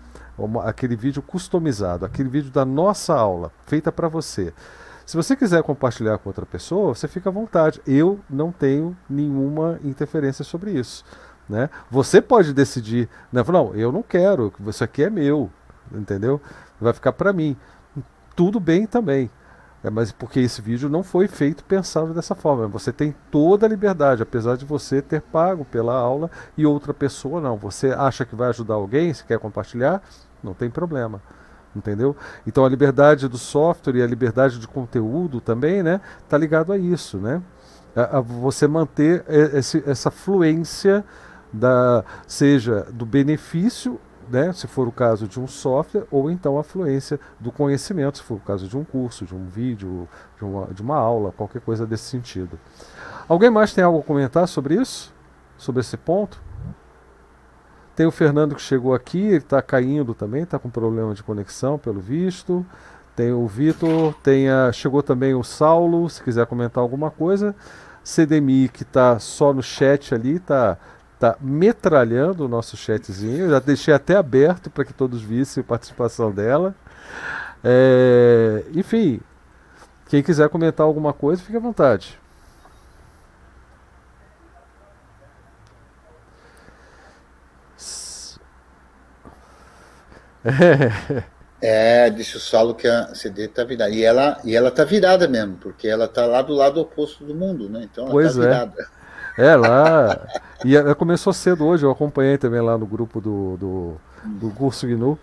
Aquele vídeo customizado, aquele vídeo da nossa aula, feita para você. Se você quiser compartilhar com outra pessoa, você fica à vontade. Eu não tenho nenhuma interferência sobre isso. Né? Você pode decidir, né? não, eu não quero, isso aqui é meu, entendeu? Vai ficar para mim. Tudo bem também. É, mas porque esse vídeo não foi feito pensado dessa forma. Você tem toda a liberdade, apesar de você ter pago pela aula e outra pessoa não. Você acha que vai ajudar alguém, se quer compartilhar, não tem problema. Entendeu? Então a liberdade do software e a liberdade de conteúdo também, né, tá ligado a isso, né? A, a você manter esse, essa fluência da seja do benefício né, se for o caso de um software, ou então a fluência do conhecimento, se for o caso de um curso, de um vídeo, de uma, de uma aula, qualquer coisa desse sentido. Alguém mais tem algo a comentar sobre isso? Sobre esse ponto? Tem o Fernando que chegou aqui, ele está caindo também, está com problema de conexão, pelo visto. Tem o Vitor, tem a, chegou também o Saulo, se quiser comentar alguma coisa. CDMI que está só no chat ali, está tá metralhando o nosso chatzinho. Eu já deixei até aberto para que todos vissem a participação dela. É, enfim, quem quiser comentar alguma coisa, fique à vontade. É. é, disse o Saulo que a CD está virada. E ela, e ela tá virada mesmo, porque ela está lá do lado oposto do mundo, né? Então ela pois tá virada. É. é, lá. e ela começou cedo hoje, eu acompanhei também lá no grupo do, do, do curso GNU.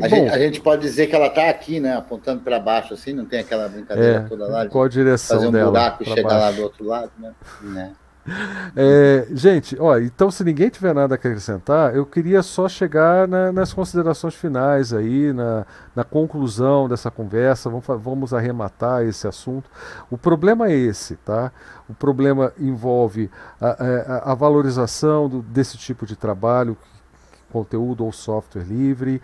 A, Bom, gente, a, gente, pode dizer que ela está aqui, né? Apontando para baixo, assim, não tem aquela brincadeira é, toda lá. Qual a direção fazer um dela? buraco e chegar baixo. lá do outro lado, né? né? É, gente, ó, então se ninguém tiver nada a acrescentar, eu queria só chegar na, nas considerações finais aí, na, na conclusão dessa conversa, vamos, vamos arrematar esse assunto. O problema é esse, tá? O problema envolve a, a, a valorização do, desse tipo de trabalho, conteúdo ou software livre,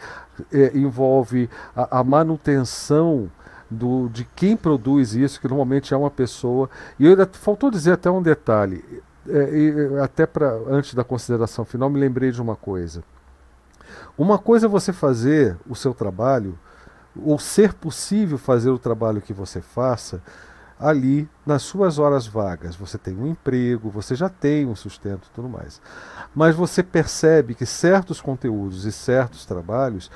é, envolve a, a manutenção do, de quem produz isso, que normalmente é uma pessoa. E ainda faltou dizer até um detalhe, é, até para antes da consideração final, me lembrei de uma coisa. Uma coisa é você fazer o seu trabalho, ou ser possível fazer o trabalho que você faça ali nas suas horas vagas. Você tem um emprego, você já tem um sustento e tudo mais. Mas você percebe que certos conteúdos e certos trabalhos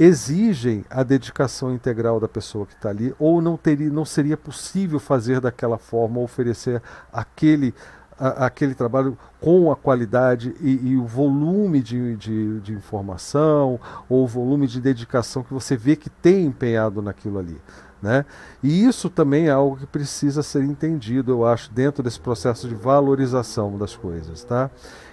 exigem a dedicação integral da pessoa que está ali, ou não, teria, não seria possível fazer daquela forma, oferecer aquele, a, aquele trabalho com a qualidade e, e o volume de, de, de, informação, ou o volume de dedicação que você vê que tem empenhado naquilo ali. Né? E isso também é algo que precisa ser entendido, eu acho, dentro desse processo de valorização das coisas. Tá?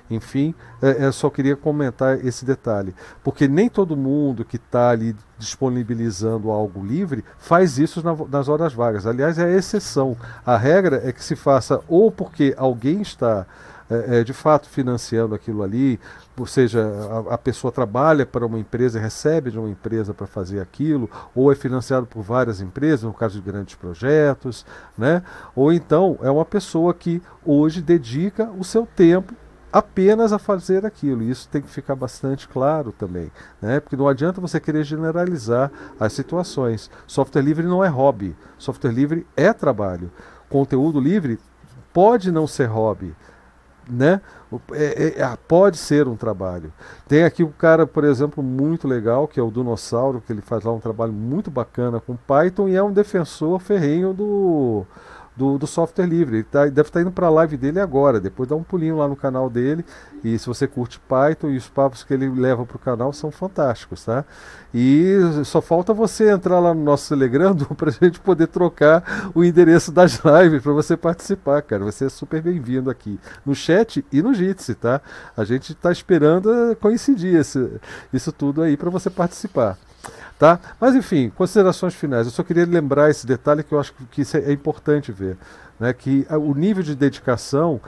Enfim, é, eu só queria comentar esse detalhe, porque nem todo mundo que está ali disponibilizando algo livre faz isso na, nas horas vagas. Aliás, é a exceção. A regra é que se faça ou porque alguém está é, é, de fato financiando aquilo ali, ou seja, a, a, pessoa trabalha para uma empresa, recebe de uma empresa para fazer aquilo, ou é financiado por várias empresas, no caso de grandes projetos, né? ou então é uma pessoa que hoje dedica o seu tempo apenas a fazer aquilo. E isso tem que ficar bastante claro também, né? Porque não adianta você querer generalizar as situações. Software livre não é hobby, software livre é trabalho. Conteúdo livre pode não ser hobby, né? É, é, é, pode ser um trabalho. Tem aqui um cara, por exemplo, muito legal, que é o Dinossauro, que ele faz lá um trabalho muito bacana com Python e é um defensor ferrenho do do, do software livre. Ele tá, deve estar tá indo para a live dele agora. Depois dá um pulinho lá no canal dele. E se você curte Python e os papos que ele leva para o canal são fantásticos, tá? E só falta você entrar lá no nosso Telegram para a gente poder trocar o endereço das lives para você participar, cara. Você é super bem-vindo aqui no chat e no Jitsi, tá? A gente está esperando coincidir esse, isso tudo aí para você participar. Tá? Mas enfim, considerações finais. Eu só queria lembrar esse detalhe que eu acho que isso é importante ver, né? que o nível de dedicação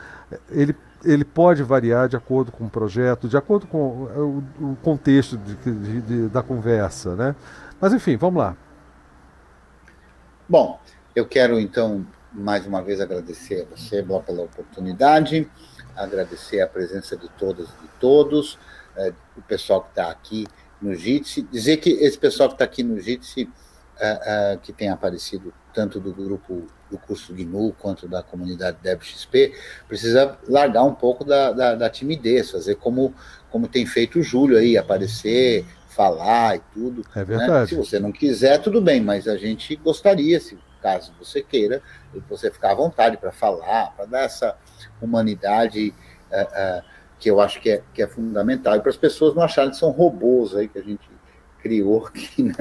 ele, ele pode variar de acordo com o projeto, de acordo com o, o contexto de, de, de, da conversa. Né? Mas enfim, vamos lá. Bom, eu quero então mais uma vez agradecer a você, pela oportunidade, agradecer a presença de todas e de todos, é, o pessoal que está aqui no JITSE, dizer que esse pessoal que está aqui no JITSE, uh, uh, que tem aparecido tanto do grupo do curso GNU quanto da comunidade DebXP, precisa largar um pouco da, da, da, timidez, fazer como, como tem feito o Júlio aí, aparecer, falar e tudo. É verdade. Né? Se você não quiser, tudo bem, mas a gente gostaria, se caso você queira, você ficar à vontade para falar, para dar essa humanidade uh, que eu acho que é, que é fundamental, e para as pessoas não acharem que são robôs aí que a gente criou aqui, né,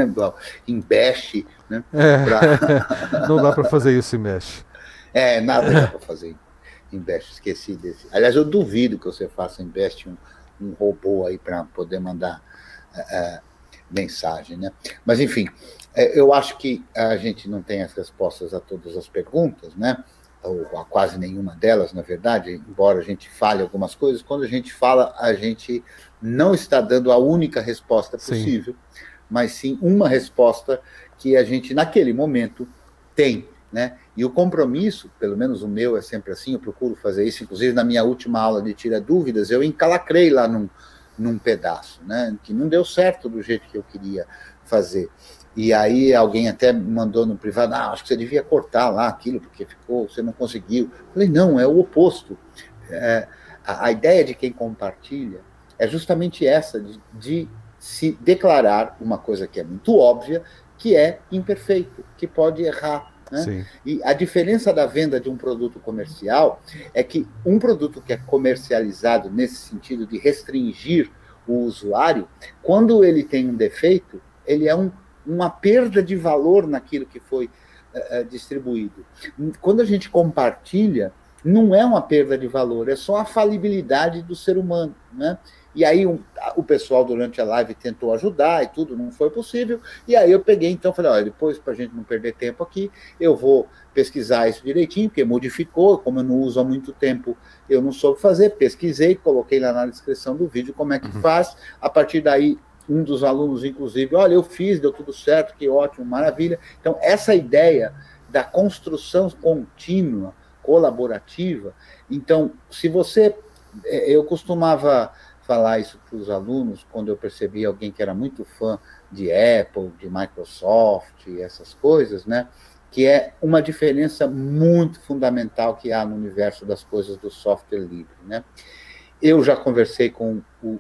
Embeste, né? É, pra... não dá para fazer isso em Mesh. É, nada dá para fazer em Best, esqueci desse. Aliás, eu duvido que você faça em Best um, um robô aí para poder mandar uh, mensagem, né? Mas, enfim, é, eu acho que a gente não tem as respostas a todas as perguntas, né? Ou a quase nenhuma delas, na verdade, embora a gente fale algumas coisas, quando a gente fala, a gente não está dando a única resposta possível, sim. mas sim uma resposta que a gente, naquele momento, tem. Né? E o compromisso, pelo menos o meu é sempre assim, eu procuro fazer isso, inclusive na minha última aula de Tira Dúvidas, eu encalacrei lá num, num pedaço, né? que não deu certo do jeito que eu queria fazer. E aí alguém até mandou no privado, ah, acho que você devia cortar lá aquilo, porque ficou, você não conseguiu. Eu falei, não, é o oposto. É, a, a, ideia de quem compartilha é justamente essa, de, de se declarar uma coisa que é muito óbvia, que é imperfeito, que pode errar, né? E a diferença da venda de um produto comercial é que um produto que é comercializado nesse sentido de restringir o usuário, quando ele tem um defeito, ele é um, uma perda de valor naquilo que foi uh, distribuído. Quando a gente compartilha, não é uma perda de valor, é só a falibilidade do ser humano. Né? E aí um, o pessoal durante a live tentou ajudar e tudo, não foi possível. E aí eu peguei, então, falei, olha, depois, para a gente não perder tempo aqui, eu vou pesquisar isso direitinho, porque modificou, como eu não uso há muito tempo, eu não soube fazer, pesquisei, coloquei lá na descrição do vídeo como é que uhum. faz. A partir daí, um dos alunos, inclusive, olha, eu fiz, deu tudo certo, que ótimo, maravilha. Então, essa ideia da construção contínua, colaborativa, então, se você. É, eu costumava falar isso para os alunos quando eu percebi alguém que era muito fã de Apple, de Microsoft essas coisas, né? Que é uma diferença muito fundamental que há no universo das coisas do software livre, né? Eu já conversei com o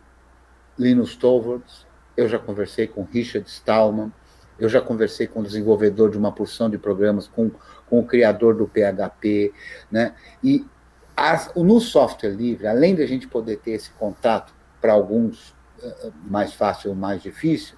Linus Torvalds, eu já conversei com Richard Stallman, eu já conversei com o desenvolvedor de uma porção de programas, com, com o criador do PHP, né? E as, no software livre, além de a gente poder ter esse contato para alguns eh, mais fácil ou mais difícil,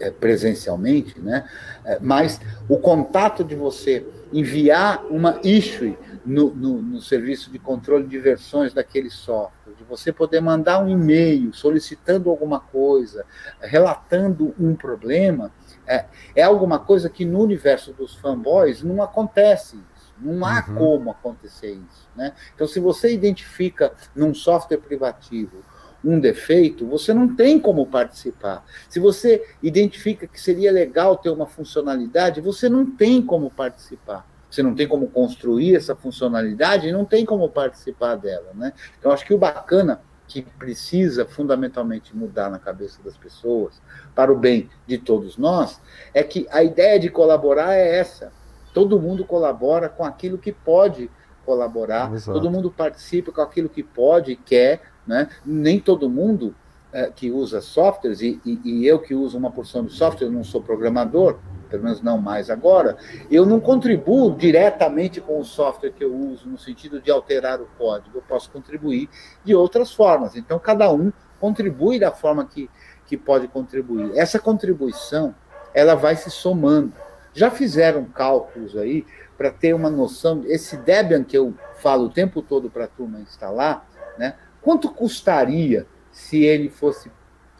eh, presencialmente, né? Eh, mas o contato de você enviar uma issue no, no, no, serviço de controle de versões daquele software, de você poder mandar um e-mail solicitando alguma coisa, relatando um problema, é, é alguma coisa que no universo dos fanboys não acontece isso, não há uhum. como acontecer isso. Né? Então, se você identifica num software privativo um defeito, você não tem como participar. Se você identifica que seria legal ter uma funcionalidade, você não tem como participar. Você não tem como construir essa funcionalidade e não tem como participar dela, né? Então, acho que o bacana que precisa fundamentalmente mudar na cabeça das pessoas, para o bem de todos nós, é que a ideia de colaborar é essa. Todo mundo colabora com aquilo que pode colaborar, Exato. todo mundo participa com aquilo que pode e quer, né? Nem todo mundo é, que usa softwares, e, e, e, eu que uso uma porção de software, eu não sou programador, pelo menos não mais agora, eu não contribuo diretamente com o software que eu uso, no sentido de alterar o código, eu posso contribuir de outras formas. Então, cada um contribui da forma que, que pode contribuir. Essa contribuição, ela vai se somando. Já fizeram cálculos aí para ter uma noção, esse Debian que eu falo o tempo todo para a turma instalar, né? Quanto custaria se ele fosse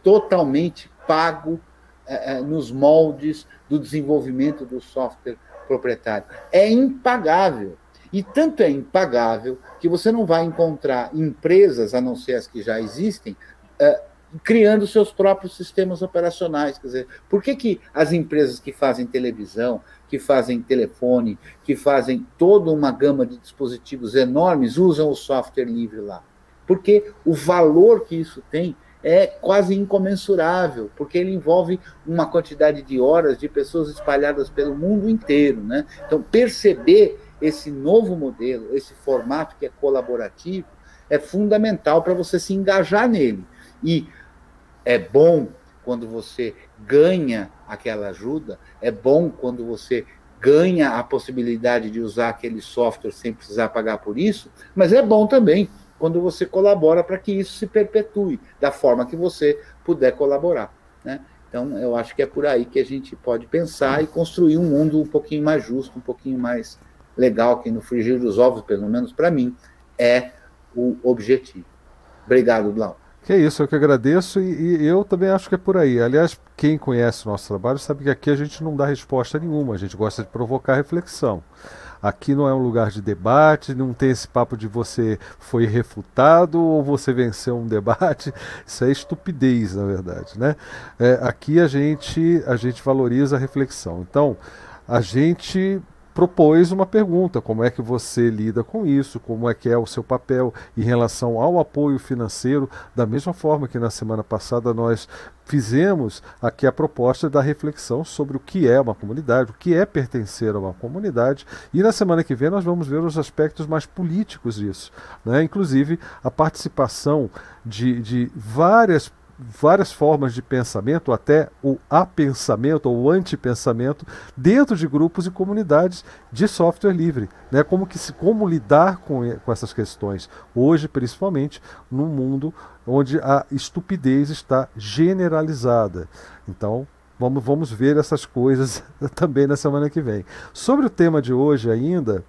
totalmente pago é, é, nos moldes do desenvolvimento do software proprietário? É impagável. E tanto é impagável que você não vai encontrar empresas, a não ser as que já existem, é, criando seus próprios sistemas operacionais. Quer dizer, por que, que as empresas que fazem televisão, que fazem telefone, que fazem toda uma gama de dispositivos enormes, usam o software livre lá? Porque o valor que isso tem é quase incomensurável, porque ele envolve uma quantidade de horas de pessoas espalhadas pelo mundo inteiro. Né? Então, perceber esse novo modelo, esse formato que é colaborativo, é fundamental para você se engajar nele. E é bom quando você ganha aquela ajuda, é bom quando você ganha a possibilidade de usar aquele software sem precisar pagar por isso, mas é bom também quando você colabora para que isso se perpetue da forma que você puder colaborar. Né? Então, eu acho que é por aí que a gente pode pensar e construir um mundo um pouquinho mais justo, um pouquinho mais legal, que no frigir dos ovos, pelo menos para mim, é o objetivo. Obrigado, Blau. Que é isso, eu que agradeço e, e, eu também acho que é por aí. Aliás, quem conhece o nosso trabalho sabe que aqui a gente não dá resposta nenhuma, a gente gosta de provocar reflexão. Aqui não é um lugar de debate, não tem esse papo de você foi refutado ou você venceu um debate. Isso é estupidez, na verdade. Né? É, aqui a gente, a gente valoriza a reflexão. Então, a gente propôs uma pergunta: como é que você lida com isso? Como é que é o seu papel em relação ao apoio financeiro? Da mesma forma que na semana passada nós fizemos aqui a proposta da reflexão sobre o que é uma comunidade, o que é pertencer a uma comunidade, e na semana que vem nós vamos ver os aspectos mais políticos disso, né? inclusive a participação de, de várias várias formas de pensamento, até o apensamento ou antipensamento, dentro de grupos e comunidades de software livre. Né? Como, que se, como lidar com, com essas questões, hoje, principalmente, num mundo onde a estupidez está generalizada. Então, vamos, vamos ver essas coisas também na semana que vem. Sobre o tema de hoje ainda,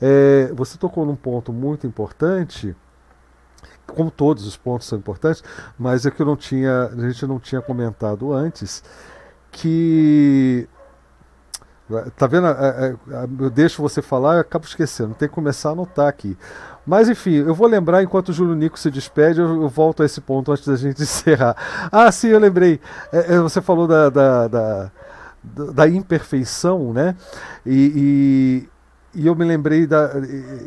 é, você tocou num ponto muito importante como todos os pontos são importantes, mas é que eu não tinha, a gente não tinha comentado antes que tá vendo? É, é, eu deixo você falar, eu acabo esquecendo, tem que começar a anotar aqui. Mas enfim, eu vou lembrar enquanto o Júlio Nico se despede, eu, volto a esse ponto antes da gente encerrar. Ah, sim, eu lembrei. É você falou da, da, da, da imperfeição, né? E, e eu me lembrei da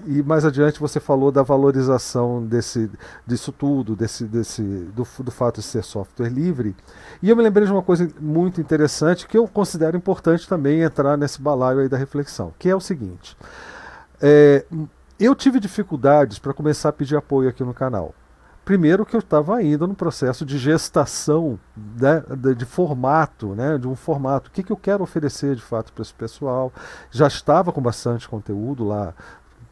e, mais adiante você falou da valorização desse disso tudo desse desse do, do fato de ser software livre. E eu me lembrei de uma coisa muito interessante que eu considero importante também entrar nesse balaio aí da reflexão que é o seguinte é, eu tive dificuldades para começar a pedir apoio aqui no canal Primeiro que eu estava ainda no processo de gestação né, de, de, formato, né, de um formato. O que, que eu quero oferecer de fato para esse pessoal? Já estava com bastante conteúdo lá,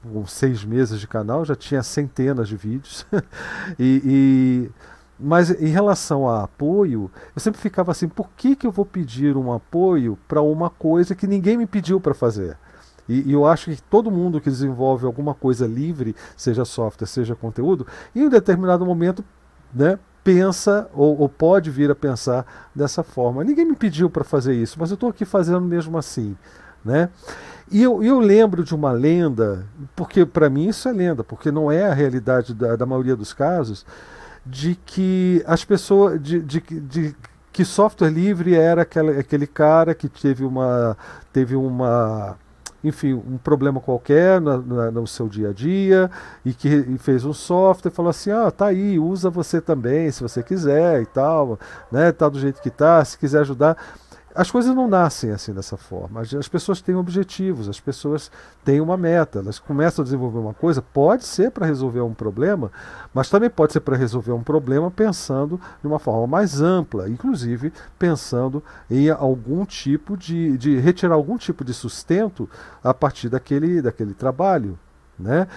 com seis meses de canal, já tinha centenas de vídeos. e, e, mas em relação a apoio, eu sempre ficava assim: por que, que eu vou pedir um apoio para uma coisa que ninguém me pediu para fazer? E, e, eu acho que todo mundo que desenvolve alguma coisa livre, seja software, seja conteúdo, em um determinado momento né, pensa ou, ou pode vir a pensar dessa forma. Ninguém me pediu para fazer isso, mas eu estou aqui fazendo mesmo assim. Né? E eu, eu lembro de uma lenda, porque para mim isso é lenda, porque não é a realidade da, da maioria dos casos, de que as pessoas. de, de, de que software livre era aquele, aquele cara que teve uma, teve uma enfim, um problema qualquer no, no, no seu dia a dia e que e fez um software e falou assim, ah, tá aí, usa você também, se você quiser e tal, né, tá do jeito que tá, se quiser ajudar. As coisas não nascem assim dessa forma. As pessoas têm objetivos, as pessoas têm uma meta, elas começam a desenvolver uma coisa, pode ser para resolver um problema, mas também pode ser para resolver um problema pensando de uma forma mais ampla, inclusive pensando em algum tipo de, de retirar algum tipo de sustento a partir daquele, daquele trabalho. Né?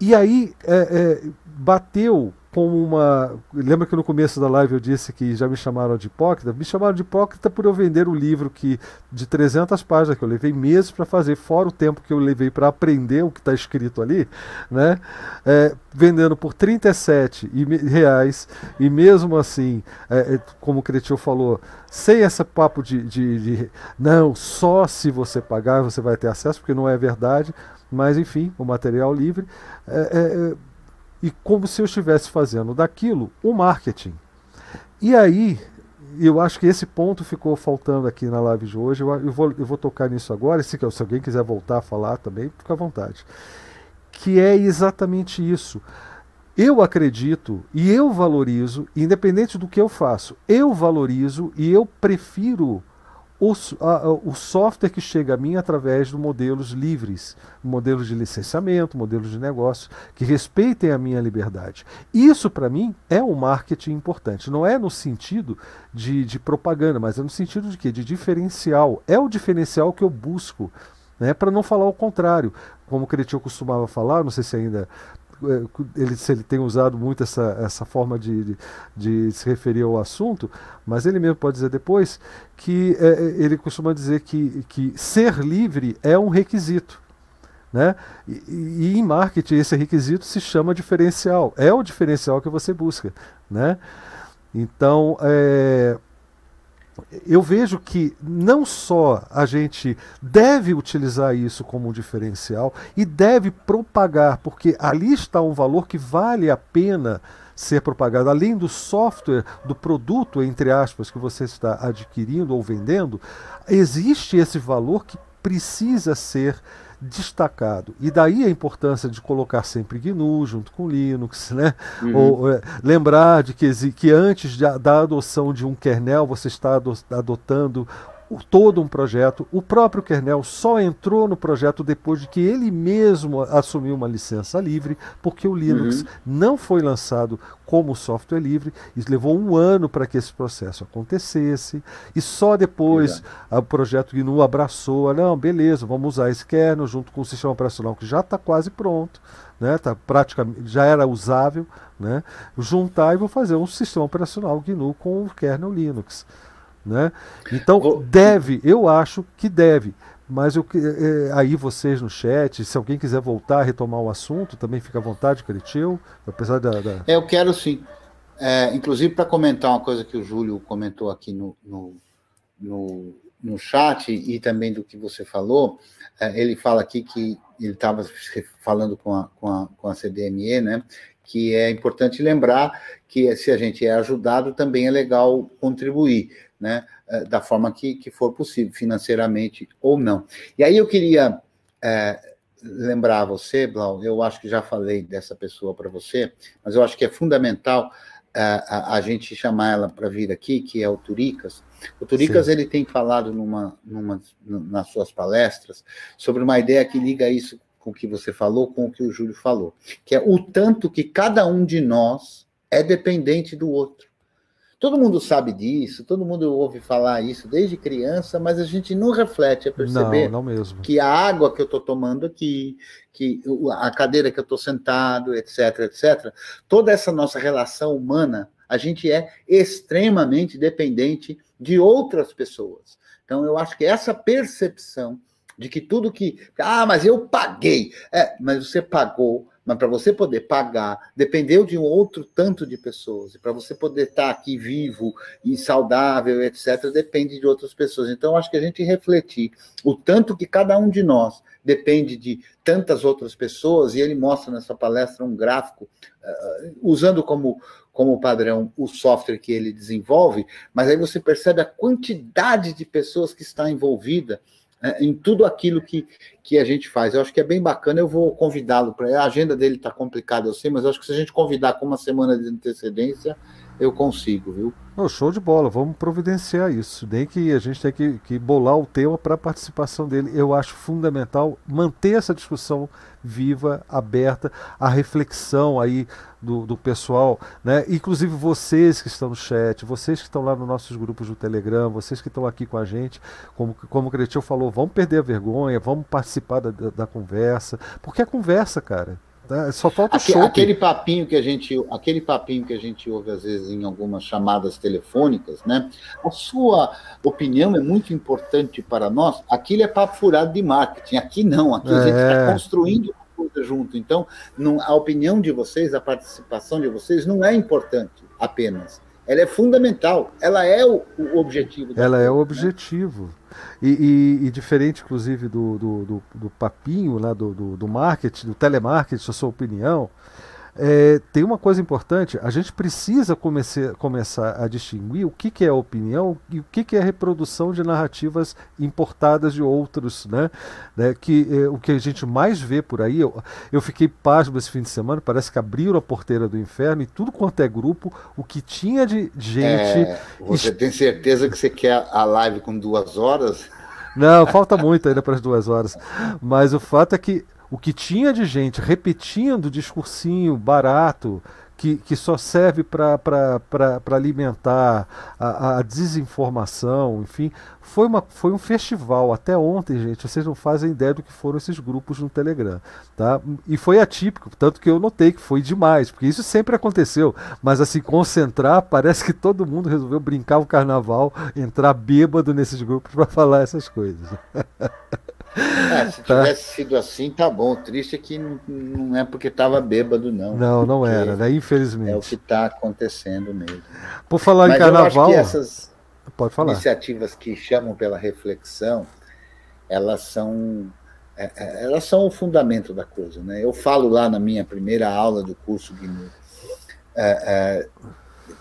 E aí é, é, bateu como uma. Lembra que no começo da live eu disse que já me chamaram de hipócrita? Me chamaram de hipócrita por eu vender o livro que de 300 páginas que eu levei meses para fazer, fora o tempo que eu levei para aprender o que está escrito ali, né? É, vendendo por 37 reais e mesmo assim, é, é, como o Cretil falou, sem esse papo de, de, de não, só se você pagar você vai ter acesso, porque não é verdade, mas enfim, o material livre. É, é, é e como se eu estivesse fazendo daquilo o marketing. E aí, eu acho que esse ponto ficou faltando aqui na live de hoje. Eu, eu, vou, eu vou tocar nisso agora. Se, se alguém quiser voltar a falar também, fica à vontade. Que é exatamente isso. Eu acredito e eu valorizo, independente do que eu faço, eu valorizo e eu prefiro o, a, o software que chega a mim através de modelos livres, modelos de licenciamento, modelos de negócio, que respeitem a minha liberdade. Isso, para mim, é um marketing importante. Não é no sentido de, de propaganda, mas é no sentido de quê? De diferencial. É o diferencial que eu busco. Né, para não falar o contrário, como o Cretil costumava falar, não sei se ainda ele, se ele tem usado muito essa, essa forma de, de, de, se referir ao assunto, mas ele mesmo pode dizer depois que é, é, ele costuma dizer que, que ser livre é um requisito. Né? E, e, em marketing esse requisito se chama diferencial. É o diferencial que você busca. Né? Então, é, eu vejo que não só a gente deve utilizar isso como um diferencial e deve propagar, porque ali está um valor que vale a pena ser propagado. Além do software, do produto, entre aspas, que você está adquirindo ou vendendo, existe esse valor que precisa ser destacado. E daí a importância de colocar sempre GNU junto com Linux, né? Uhum. Ou é, lembrar de que, que antes de, da adoção de um kernel você está adotando todo um projeto. O próprio kernel só entrou no projeto depois de que ele mesmo assumiu uma licença livre, porque o Linux uhum. não foi lançado como software livre, e levou um ano para que esse processo acontecesse, e só depois o projeto GNU abraçou, não, beleza, vamos usar esse kernel junto com o sistema operacional que já está quase pronto, né, tá praticamente, já era usável, né, juntar e vou fazer um sistema operacional GNU com o kernel Linux. Né? Então, deve, eu acho que deve. Mas eu, é, aí vocês no chat, se alguém quiser voltar a retomar o assunto, também fica à vontade, Cretil, apesar da, da... É, eu quero sim. É, inclusive, para comentar uma coisa que o Júlio comentou aqui no, no, no, no chat e também do que você falou, é, ele fala aqui que ele estava falando com a, com, a, com a CDME, né? Que é importante lembrar que se a gente é ajudado, também é legal contribuir né, eh, da forma que, que for possível, financeiramente ou não. E aí eu queria é, lembrar você, Blau, eu acho que já falei dessa pessoa para você, mas eu acho que é fundamental é, a, a, gente chamar ela para vir aqui, que é o Turicas. O Turicas Sim. ele tem falado numa, numa, nas suas palestras sobre uma ideia que liga isso com o que você falou, com o que o Júlio falou, que é o tanto que cada um de nós é dependente do outro. Todo mundo sabe disso, todo mundo ouve falar isso desde criança, mas a gente não reflete a perceber não, não que a água que eu estou tomando aqui, que a cadeira que eu estou sentado, etc, etc, toda essa nossa relação humana, a gente é extremamente dependente de outras pessoas. Então, eu acho que essa percepção de que tudo que. Ah, mas eu paguei. É, mas você pagou mas para você poder pagar, dependeu de um outro tanto de pessoas. E para você poder estar tá aqui vivo e saudável, etc., depende de outras pessoas. Então, acho que a gente refletir o tanto que cada um de nós depende de tantas outras pessoas, e ele mostra nessa palestra um gráfico, uh, usando como, como padrão o software que ele desenvolve, mas aí você percebe a quantidade de pessoas que está envolvida né, em tudo aquilo que, que a gente faz. Eu acho que é bem bacana. Eu vou convidá-lo para. A agenda dele está complicada, eu sei, mas eu acho que se a gente convidar com uma semana de antecedência, eu consigo, viu? Oh, show de bola, vamos providenciar isso. Nem que a gente tem que, que bolar o tema para a participação dele. Eu acho fundamental manter essa discussão viva, aberta, a reflexão aí do, do pessoal, né? Inclusive vocês que estão no chat, vocês que estão lá nos nossos grupos do Telegram, vocês que estão aqui com a gente, como, como o Cretil falou, vamos perder a vergonha, vamos participar da, da, da conversa, porque a conversa, cara? Só falta o Aquele papinho que a gente, aquele papinho que a gente ouve às vezes em algumas chamadas telefônicas, né? A sua opinião é muito importante para nós. Aquilo é papo furado de marketing. Aqui não. Aqui é. a gente está é. construindo coisa junto. Então, não, a opinião de vocês, a participação de vocês não é importante apenas. Ela é fundamental. Ela é o, o objetivo. Ela coisa, é o né? objetivo. Né? E, e, e, diferente, inclusive, do, do, do, do papinho lá do, do, do, marketing, do telemarketing, a sua opinião, é, tem uma coisa importante: a gente precisa comece, começar a distinguir o que, que é opinião e o que, que é reprodução de narrativas importadas de outros. Né? né que é, O que a gente mais vê por aí, eu, eu fiquei pasmo esse fim de semana, parece que abriram a porteira do inferno e tudo quanto é grupo, o que tinha de gente. É, você tem certeza que você quer a live com duas horas? Não, falta muito ainda para as duas horas. Mas o fato é que o que tinha de gente repetindo discursinho barato, que, que só serve para alimentar a, a, desinformação, enfim, foi, uma, foi um festival. Até ontem, gente, vocês não fazem ideia do que foram esses grupos no Telegram. Tá? E foi atípico, tanto que eu notei que foi demais, porque isso sempre aconteceu. Mas assim, concentrar, parece que todo mundo resolveu brincar o carnaval, entrar bêbado nesses grupos para falar essas coisas. É, se tá. tivesse sido assim, tá bom. O triste é que não é porque estava bêbado, não. Não, não era, né? Infelizmente. É o que está acontecendo mesmo. Por falar Mas em carnaval. Eu acho que essas Pode falar. iniciativas que chamam pela reflexão, elas são. É, é, elas são o fundamento da coisa. Né? Eu falo lá na minha primeira aula do curso é, é,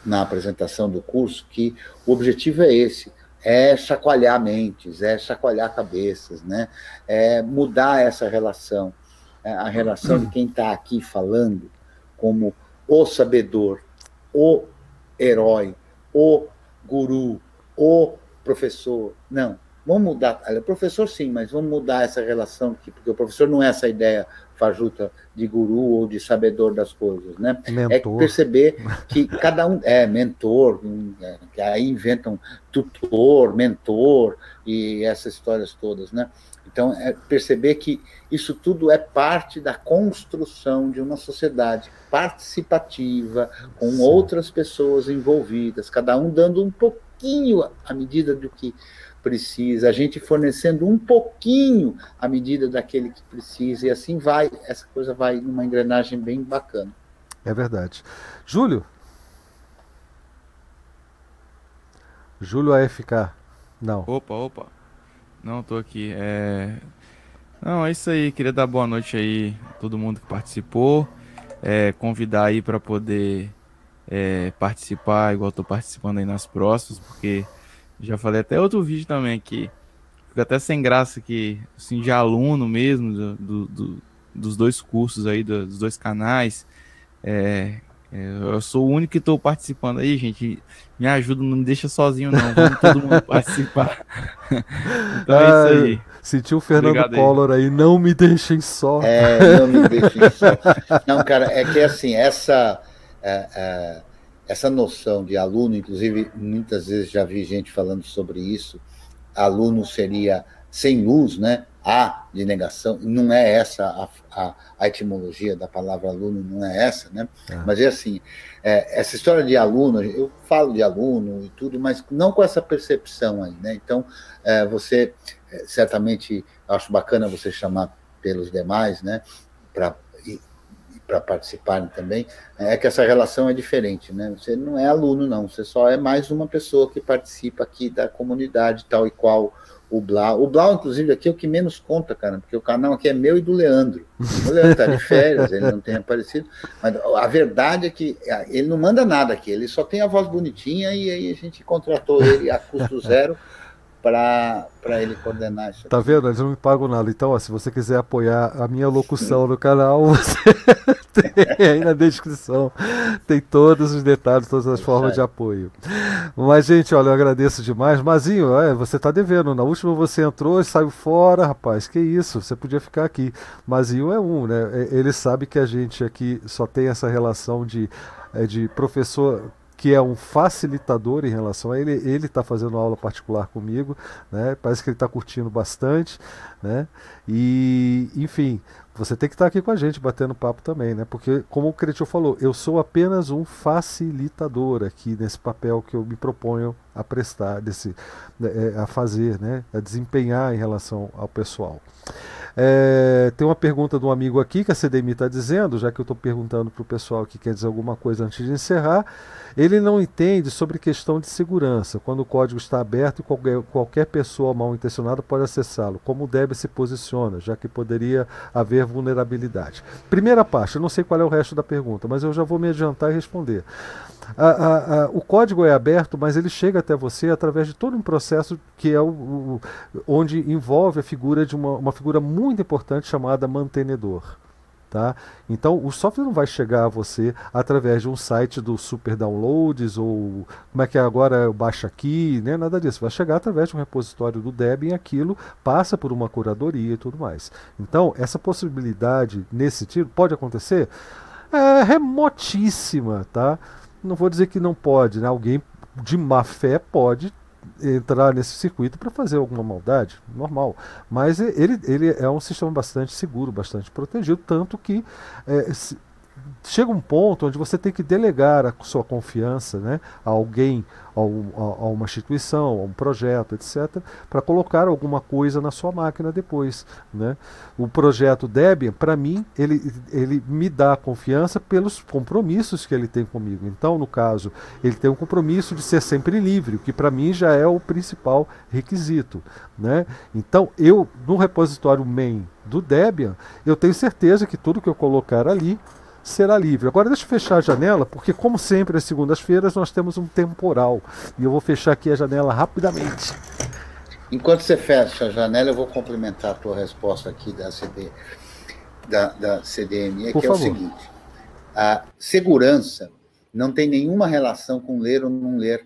na apresentação do curso, que o objetivo é esse é chacoalhar mentes, é chacoalhar cabeças, né? é mudar essa relação, é a relação de quem está aqui falando como o sabedor, o herói, o guru, o professor. Não, vamos mudar. O professor sim, mas vamos mudar essa relação aqui, porque o professor não é essa ideia fajuta de guru ou de sabedor das coisas, né? É mentor. É perceber que cada um é mentor, é, que aí inventam tutor, mentor e essas histórias todas, né? Então é perceber que isso tudo é parte da construção de uma sociedade participativa com Sim. outras pessoas envolvidas, cada um dando um pouquinho à medida do que precisa, a gente fornecendo um pouquinho à medida daquele que precisa, e assim vai, essa coisa vai numa engrenagem bem bacana. É verdade. Júlio? Júlio AFK. Não. Opa, opa. Não, tô aqui. É... Não, é isso aí. Queria dar boa noite aí a todo mundo que participou. É, convidar aí para poder é, participar, igual tô participando aí nas próximas, porque já falei até outro vídeo também que fica até sem graça que, assim, de aluno mesmo, do, do, do dos dois cursos aí, dos dois canais. É, é, eu sou o único que estou participando aí, gente. Me ajuda, não me deixa sozinho, não. Vamos todo mundo participar. então é isso aí. Sentiu o Fernando Obrigado Collor aí. aí. não me deixem só. É, não me deixem só. Não, cara, é que assim, essa. É, é essa noção de aluno, inclusive muitas vezes já vi gente falando sobre isso, aluno seria sem luz, né? A de negação, não é essa a, a, a etimologia da palavra aluno, não é essa, né? É. Mas é assim, é, essa história de aluno, eu falo de aluno e tudo, mas não com essa percepção aí, né? Então, é, você, é, certamente, acho bacana você chamar pelos demais, né? Para para participarem também, é que essa relação é diferente, né? Você não é aluno, não, você só é mais uma pessoa que participa aqui da comunidade, tal e qual o Blau. O Blau, inclusive, aqui é o que menos conta, cara, porque o canal aqui é meu e do Leandro. O Leandro está de férias, ele não tem aparecido, mas a verdade é que ah, ele não manda nada aqui, ele só tem a voz bonitinha e aí a gente contratou ele a custo zero para ele coordenar isso. Tá vendo? Eles não me pagam nada. Então, ó, se você quiser apoiar a minha locução no canal, você tem aí na descrição. Tem todos os detalhes, todas as formas de apoio. Mas, gente, olha, eu agradeço demais. Mazinho, é, você tá devendo. Na última você entrou e saiu fora, rapaz. Que isso? Você podia ficar aqui. Mazinho é um, né? Ele sabe que a gente aqui só tem essa relação de, é, de professor que é um facilitador em relação a ele. Ele está fazendo aula particular comigo, né? Parece que ele está curtindo bastante, né? E, enfim, você tem que estar tá aqui com a gente batendo papo também, né? Porque, como o Cretil falou, eu sou apenas um facilitador aqui nesse papel que eu me proponho a prestar, desse, né, é, a fazer, né? A desempenhar em relação ao pessoal. É, tem uma pergunta de um amigo aqui que a CDMI está dizendo, já que eu estou perguntando para o pessoal que quer dizer alguma coisa antes de encerrar. Ele não entende sobre questão de segurança, quando o código está aberto e qualquer, qualquer pessoa mal intencionada pode acessá-lo. Como deve se posiciona, já que poderia haver vulnerabilidade. Primeira parte, eu não sei qual é o resto da pergunta, mas eu já vou me adiantar e responder. O código é aberto, mas ele chega até você através de todo um processo que é o, o onde envolve a figura de uma, uma figura muito importante chamada mantenedor. Tá? Então o software não vai chegar a você através de um site do Super Downloads ou como é que é agora baixa aqui, né? nada disso. Vai chegar através de um repositório do Debian aquilo passa por uma curadoria e tudo mais. Então essa possibilidade nesse sentido pode acontecer? É remotíssima, tá? Não vou dizer que não pode, né? Alguém de má fé pode entrar nesse circuito para fazer alguma maldade, normal. Mas ele, ele é um sistema bastante seguro, bastante protegido, tanto que é, se, chega um ponto onde você tem que delegar a sua confiança né, a alguém, a, a, uma instituição, a um projeto, etc., para colocar alguma coisa na sua máquina depois. Né? O projeto Debian, para mim, ele, ele me dá confiança pelos compromissos que ele tem comigo. Então, no caso, ele tem um compromisso de ser sempre livre, o que para mim já é o principal requisito. Né? Então, eu, no repositório main do Debian, eu tenho certeza que tudo que eu colocar ali será livre. Agora deixa eu fechar a janela, porque como sempre às segundas-feiras nós temos um temporal. E eu vou fechar aqui a janela rapidamente. Enquanto você fecha a janela, eu vou complementar a tua resposta aqui da, CD, da, da CDME, Por que favor. é o seguinte. A segurança não tem nenhuma relação com ler ou não ler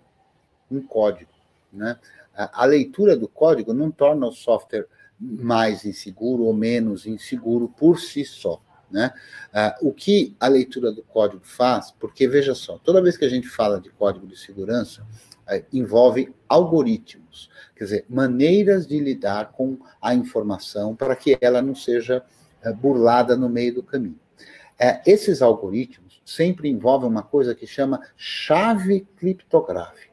um código. Né? A, a leitura do código não torna o software mais inseguro ou menos inseguro por si só. Né? Ah, o que a leitura do código faz, porque veja só, toda vez que a gente fala de código de segurança, ah, envolve algoritmos, quer dizer, maneiras de lidar com a informação para que ela não seja ah, burlada no meio do caminho. É, esses algoritmos sempre envolvem uma coisa que chama chave criptográfica.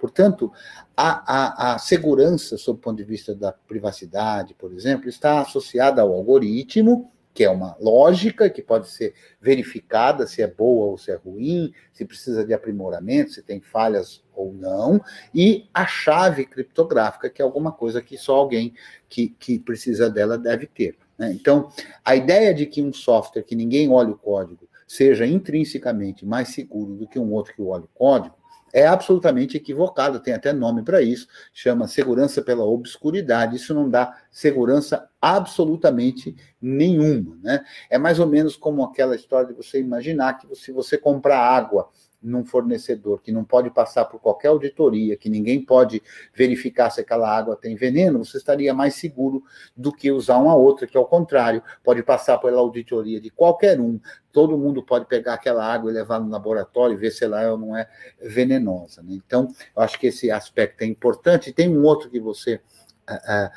Portanto, a, a, a, segurança, sob o ponto de vista da privacidade, por exemplo, está associada ao algoritmo que é uma lógica que pode ser verificada se é boa ou se é ruim, se precisa de aprimoramento, se tem falhas ou não, e a chave criptográfica, que é alguma coisa que só alguém que, que precisa dela deve ter. Né? Então, a ideia de que um software que ninguém olha o código seja intrinsecamente mais seguro do que um outro que olha o código, é absolutamente equivocado, tem até nome para isso, chama segurança pela obscuridade. Isso não dá segurança absolutamente nenhuma. Né? É mais ou menos como aquela história de você imaginar que se você comprar água num fornecedor que não pode passar por qualquer auditoria, que ninguém pode verificar se aquela água tem veneno, você estaria mais seguro do que usar uma outra, que ao contrário, pode passar pela auditoria de qualquer um, todo mundo pode pegar aquela água e levar no laboratório e ver se ela é ou não é venenosa. Né? Então, eu acho que esse aspecto é importante. Tem um outro que você uh, uh,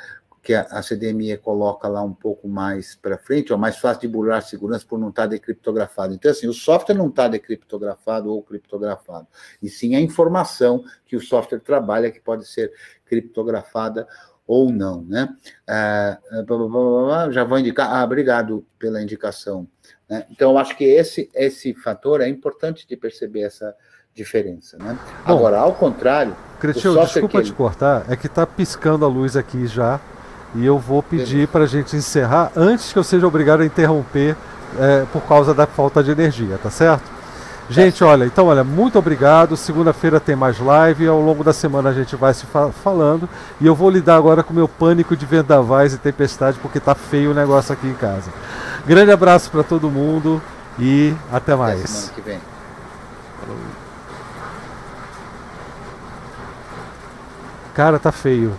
que a, a CDME coloca lá um pouco mais para frente, é mais fácil de burlar segurança por não estar tá decriptografado. Então, assim, o software não está decriptografado ou criptografado, e sim a informação que o software trabalha que pode ser criptografada ou não, né? Ah, já vou indicar. Ah, obrigado pela indicação. Né? Então, acho que esse, esse fator é importante de perceber essa diferença, né? Bom, Agora, ao contrário. Cretil, desculpa te cortar, é que está piscando a luz aqui já e eu vou pedir para a gente encerrar antes que eu seja obrigado a interromper é, por causa da falta de energia, tá certo? Gente, olha, então, olha, muito obrigado. Segunda-feira tem mais live. Ao longo da semana a gente vai se fa falando. E eu vou lidar agora com o meu pânico de vendavais e tempestade, porque tá feio o negócio aqui em casa. Grande abraço para todo mundo e até mais. Até semana que vem. Cara, tá feio.